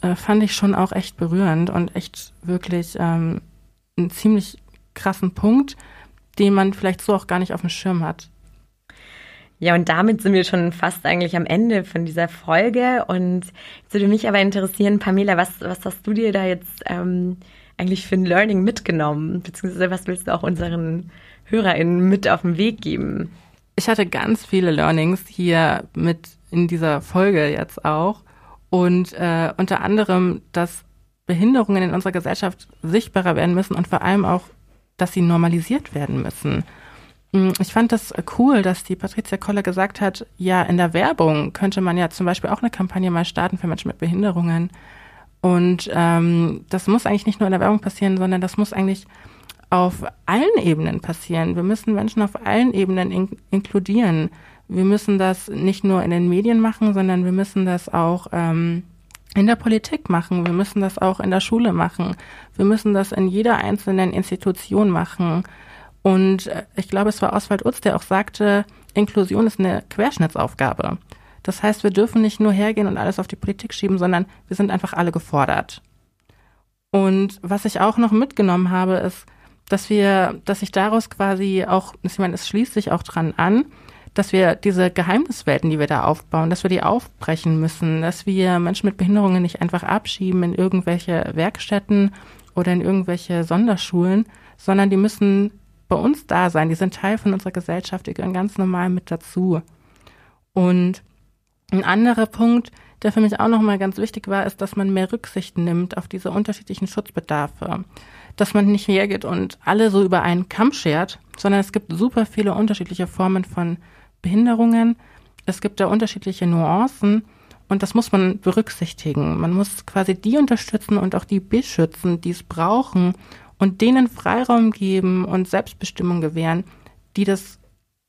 äh, fand ich schon auch echt berührend und echt wirklich ähm, einen ziemlich krassen Punkt, den man vielleicht so auch gar nicht auf dem Schirm hat. Ja, und damit sind wir schon fast eigentlich am Ende von dieser Folge. Und jetzt würde mich aber interessieren, Pamela, was, was hast du dir da jetzt ähm, eigentlich für ein Learning mitgenommen? Beziehungsweise was willst du auch unseren HörerInnen mit auf den Weg geben? Ich hatte ganz viele Learnings hier mit in dieser Folge jetzt auch. Und äh, unter anderem, dass Behinderungen in unserer Gesellschaft sichtbarer werden müssen und vor allem auch, dass sie normalisiert werden müssen. Mm, ich fand das cool, dass die Patricia Koller gesagt hat, ja, in der Werbung könnte man ja zum Beispiel auch eine Kampagne mal starten für Menschen mit Behinderungen. Und ähm, das muss eigentlich nicht nur in der Werbung passieren, sondern das muss eigentlich auf allen Ebenen passieren. Wir müssen Menschen auf allen Ebenen in inkludieren. Wir müssen das nicht nur in den Medien machen, sondern wir müssen das auch ähm, in der Politik machen. Wir müssen das auch in der Schule machen. Wir müssen das in jeder einzelnen Institution machen. Und äh, ich glaube, es war Oswald Utz, der auch sagte, Inklusion ist eine Querschnittsaufgabe. Das heißt, wir dürfen nicht nur hergehen und alles auf die Politik schieben, sondern wir sind einfach alle gefordert. Und was ich auch noch mitgenommen habe, ist, dass wir, dass ich daraus quasi auch, ich meine, es schließt sich auch dran an, dass wir diese Geheimniswelten, die wir da aufbauen, dass wir die aufbrechen müssen, dass wir Menschen mit Behinderungen nicht einfach abschieben in irgendwelche Werkstätten oder in irgendwelche Sonderschulen, sondern die müssen bei uns da sein. Die sind Teil von unserer Gesellschaft, die gehören ganz normal mit dazu. Und ein anderer Punkt, der für mich auch nochmal ganz wichtig war, ist, dass man mehr Rücksicht nimmt auf diese unterschiedlichen Schutzbedarfe. Dass man nicht hergeht und alle so über einen Kamm schert, sondern es gibt super viele unterschiedliche Formen von Behinderungen. Es gibt da unterschiedliche Nuancen und das muss man berücksichtigen. Man muss quasi die unterstützen und auch die beschützen, die es brauchen, und denen Freiraum geben und Selbstbestimmung gewähren, die das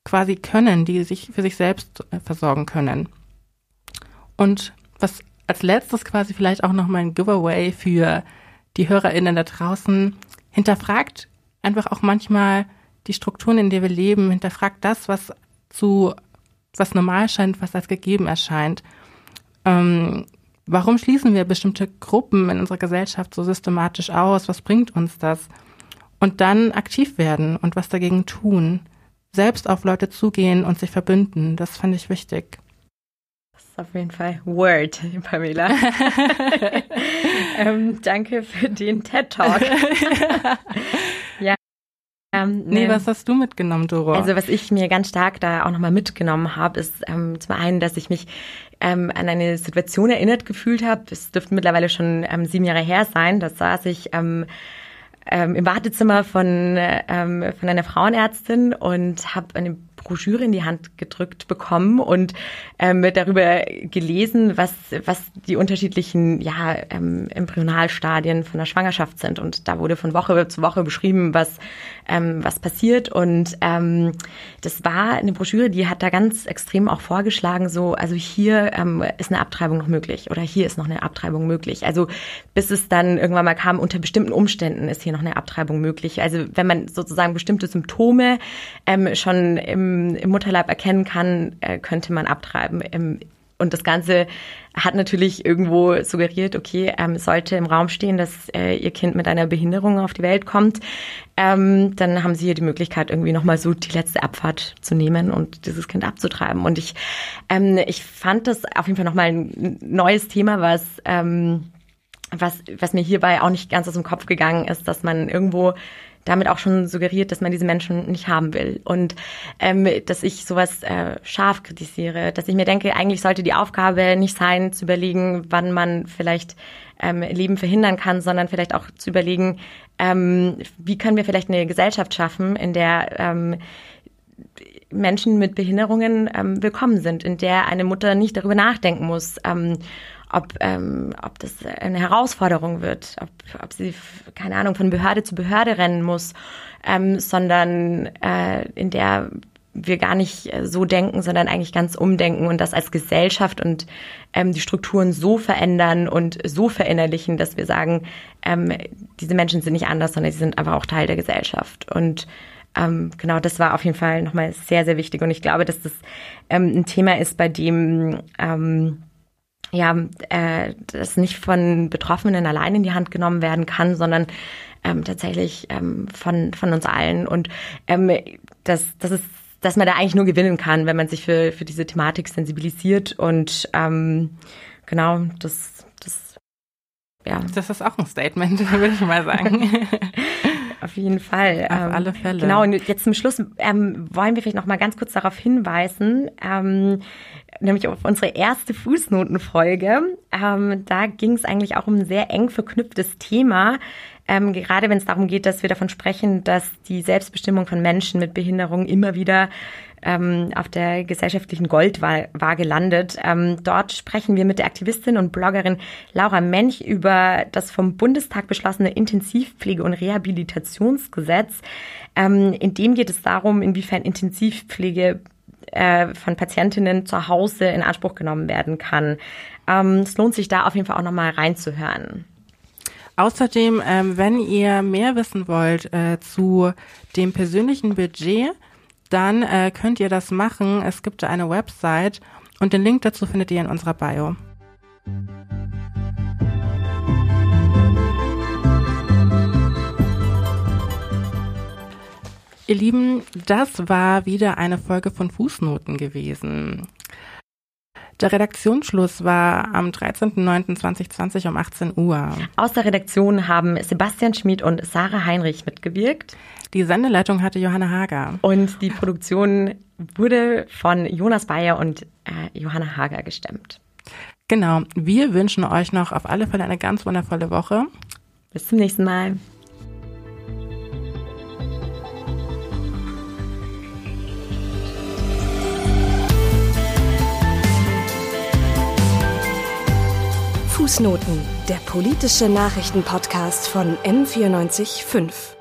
quasi können, die sich für sich selbst äh, versorgen können. Und was als letztes quasi vielleicht auch noch mal ein Giveaway für die HörerInnen da draußen hinterfragt einfach auch manchmal die Strukturen, in denen wir leben, hinterfragt das, was zu, was normal scheint, was als gegeben erscheint. Ähm, warum schließen wir bestimmte Gruppen in unserer Gesellschaft so systematisch aus? Was bringt uns das? Und dann aktiv werden und was dagegen tun. Selbst auf Leute zugehen und sich verbünden. Das fand ich wichtig. Das ist auf jeden Fall Word, Pamela. ähm, danke für den TED Talk. ja. Ähm, nee, was hast du mitgenommen, Doro? Also was ich mir ganz stark da auch nochmal mitgenommen habe, ist ähm, zum einen, dass ich mich ähm, an eine Situation erinnert gefühlt habe. Es dürfte mittlerweile schon ähm, sieben Jahre her sein. Da saß ich ähm, ähm, im Wartezimmer von, ähm, von einer Frauenärztin und habe eine Broschüre in die Hand gedrückt bekommen und ähm, darüber gelesen, was, was die unterschiedlichen ja, ähm, Embryonalstadien von der Schwangerschaft sind. Und da wurde von Woche zu Woche beschrieben, was, ähm, was passiert. Und ähm, das war eine Broschüre, die hat da ganz extrem auch vorgeschlagen, so, also hier ähm, ist eine Abtreibung noch möglich oder hier ist noch eine Abtreibung möglich. Also bis es dann irgendwann mal kam, unter bestimmten Umständen ist hier noch eine Abtreibung möglich. Also wenn man sozusagen bestimmte Symptome ähm, schon im im, Mutterleib erkennen kann, äh, könnte man abtreiben. Im, und das Ganze hat natürlich irgendwo suggeriert, okay, ähm, sollte im Raum stehen, dass äh, ihr Kind mit einer Behinderung auf die Welt kommt, ähm, dann haben sie hier die Möglichkeit, irgendwie nochmal so die letzte Abfahrt zu nehmen und dieses Kind abzutreiben. Und ich, ähm, ich fand das auf jeden Fall nochmal ein neues Thema, was, ähm, was, was mir hierbei auch nicht ganz aus dem Kopf gegangen ist, dass man irgendwo damit auch schon suggeriert, dass man diese Menschen nicht haben will. Und ähm, dass ich sowas äh, scharf kritisiere, dass ich mir denke, eigentlich sollte die Aufgabe nicht sein, zu überlegen, wann man vielleicht ähm, Leben verhindern kann, sondern vielleicht auch zu überlegen, ähm, wie können wir vielleicht eine Gesellschaft schaffen, in der ähm, Menschen mit Behinderungen ähm, willkommen sind, in der eine Mutter nicht darüber nachdenken muss, ähm, ob, ähm, ob das eine Herausforderung wird, ob, ob sie, keine Ahnung, von Behörde zu Behörde rennen muss, ähm, sondern äh, in der wir gar nicht so denken, sondern eigentlich ganz umdenken und das als Gesellschaft und ähm, die Strukturen so verändern und so verinnerlichen, dass wir sagen, ähm, diese Menschen sind nicht anders, sondern sie sind einfach auch Teil der Gesellschaft. Und ähm, genau, das war auf jeden Fall nochmal sehr, sehr wichtig. Und ich glaube, dass das ähm, ein Thema ist, bei dem ähm, ja, äh, das nicht von Betroffenen allein in die Hand genommen werden kann, sondern ähm, tatsächlich ähm, von, von uns allen. Und ähm, das, das ist, dass man da eigentlich nur gewinnen kann, wenn man sich für, für diese Thematik sensibilisiert. Und ähm, genau, das, das, ja. Das ist auch ein Statement, würde ich mal sagen. Auf jeden Fall. Auf ähm, alle Fälle. Genau, und jetzt zum Schluss ähm, wollen wir vielleicht noch mal ganz kurz darauf hinweisen, ähm, nämlich auf unsere erste Fußnotenfolge. Ähm, da ging es eigentlich auch um ein sehr eng verknüpftes Thema, ähm, gerade wenn es darum geht, dass wir davon sprechen, dass die Selbstbestimmung von Menschen mit Behinderung immer wieder ähm, auf der gesellschaftlichen Goldwaage landet. Ähm, dort sprechen wir mit der Aktivistin und Bloggerin Laura Mench über das vom Bundestag beschlossene Intensivpflege- und Rehabilitationsgesetz. Ähm, in dem geht es darum, inwiefern Intensivpflege äh, von Patientinnen zu Hause in Anspruch genommen werden kann. Ähm, es lohnt sich da auf jeden Fall auch nochmal reinzuhören. Außerdem, ähm, wenn ihr mehr wissen wollt äh, zu dem persönlichen Budget, dann äh, könnt ihr das machen. Es gibt da eine Website und den Link dazu findet ihr in unserer Bio. Ihr Lieben, das war wieder eine Folge von Fußnoten gewesen. Der Redaktionsschluss war am 13.09.2020 um 18 Uhr. Aus der Redaktion haben Sebastian Schmid und Sarah Heinrich mitgewirkt. Die Sendeleitung hatte Johanna Hager. Und die Produktion wurde von Jonas Bayer und äh, Johanna Hager gestemmt. Genau. Wir wünschen euch noch auf alle Fälle eine ganz wundervolle Woche. Bis zum nächsten Mal. Fußnoten, der politische Nachrichtenpodcast von M945.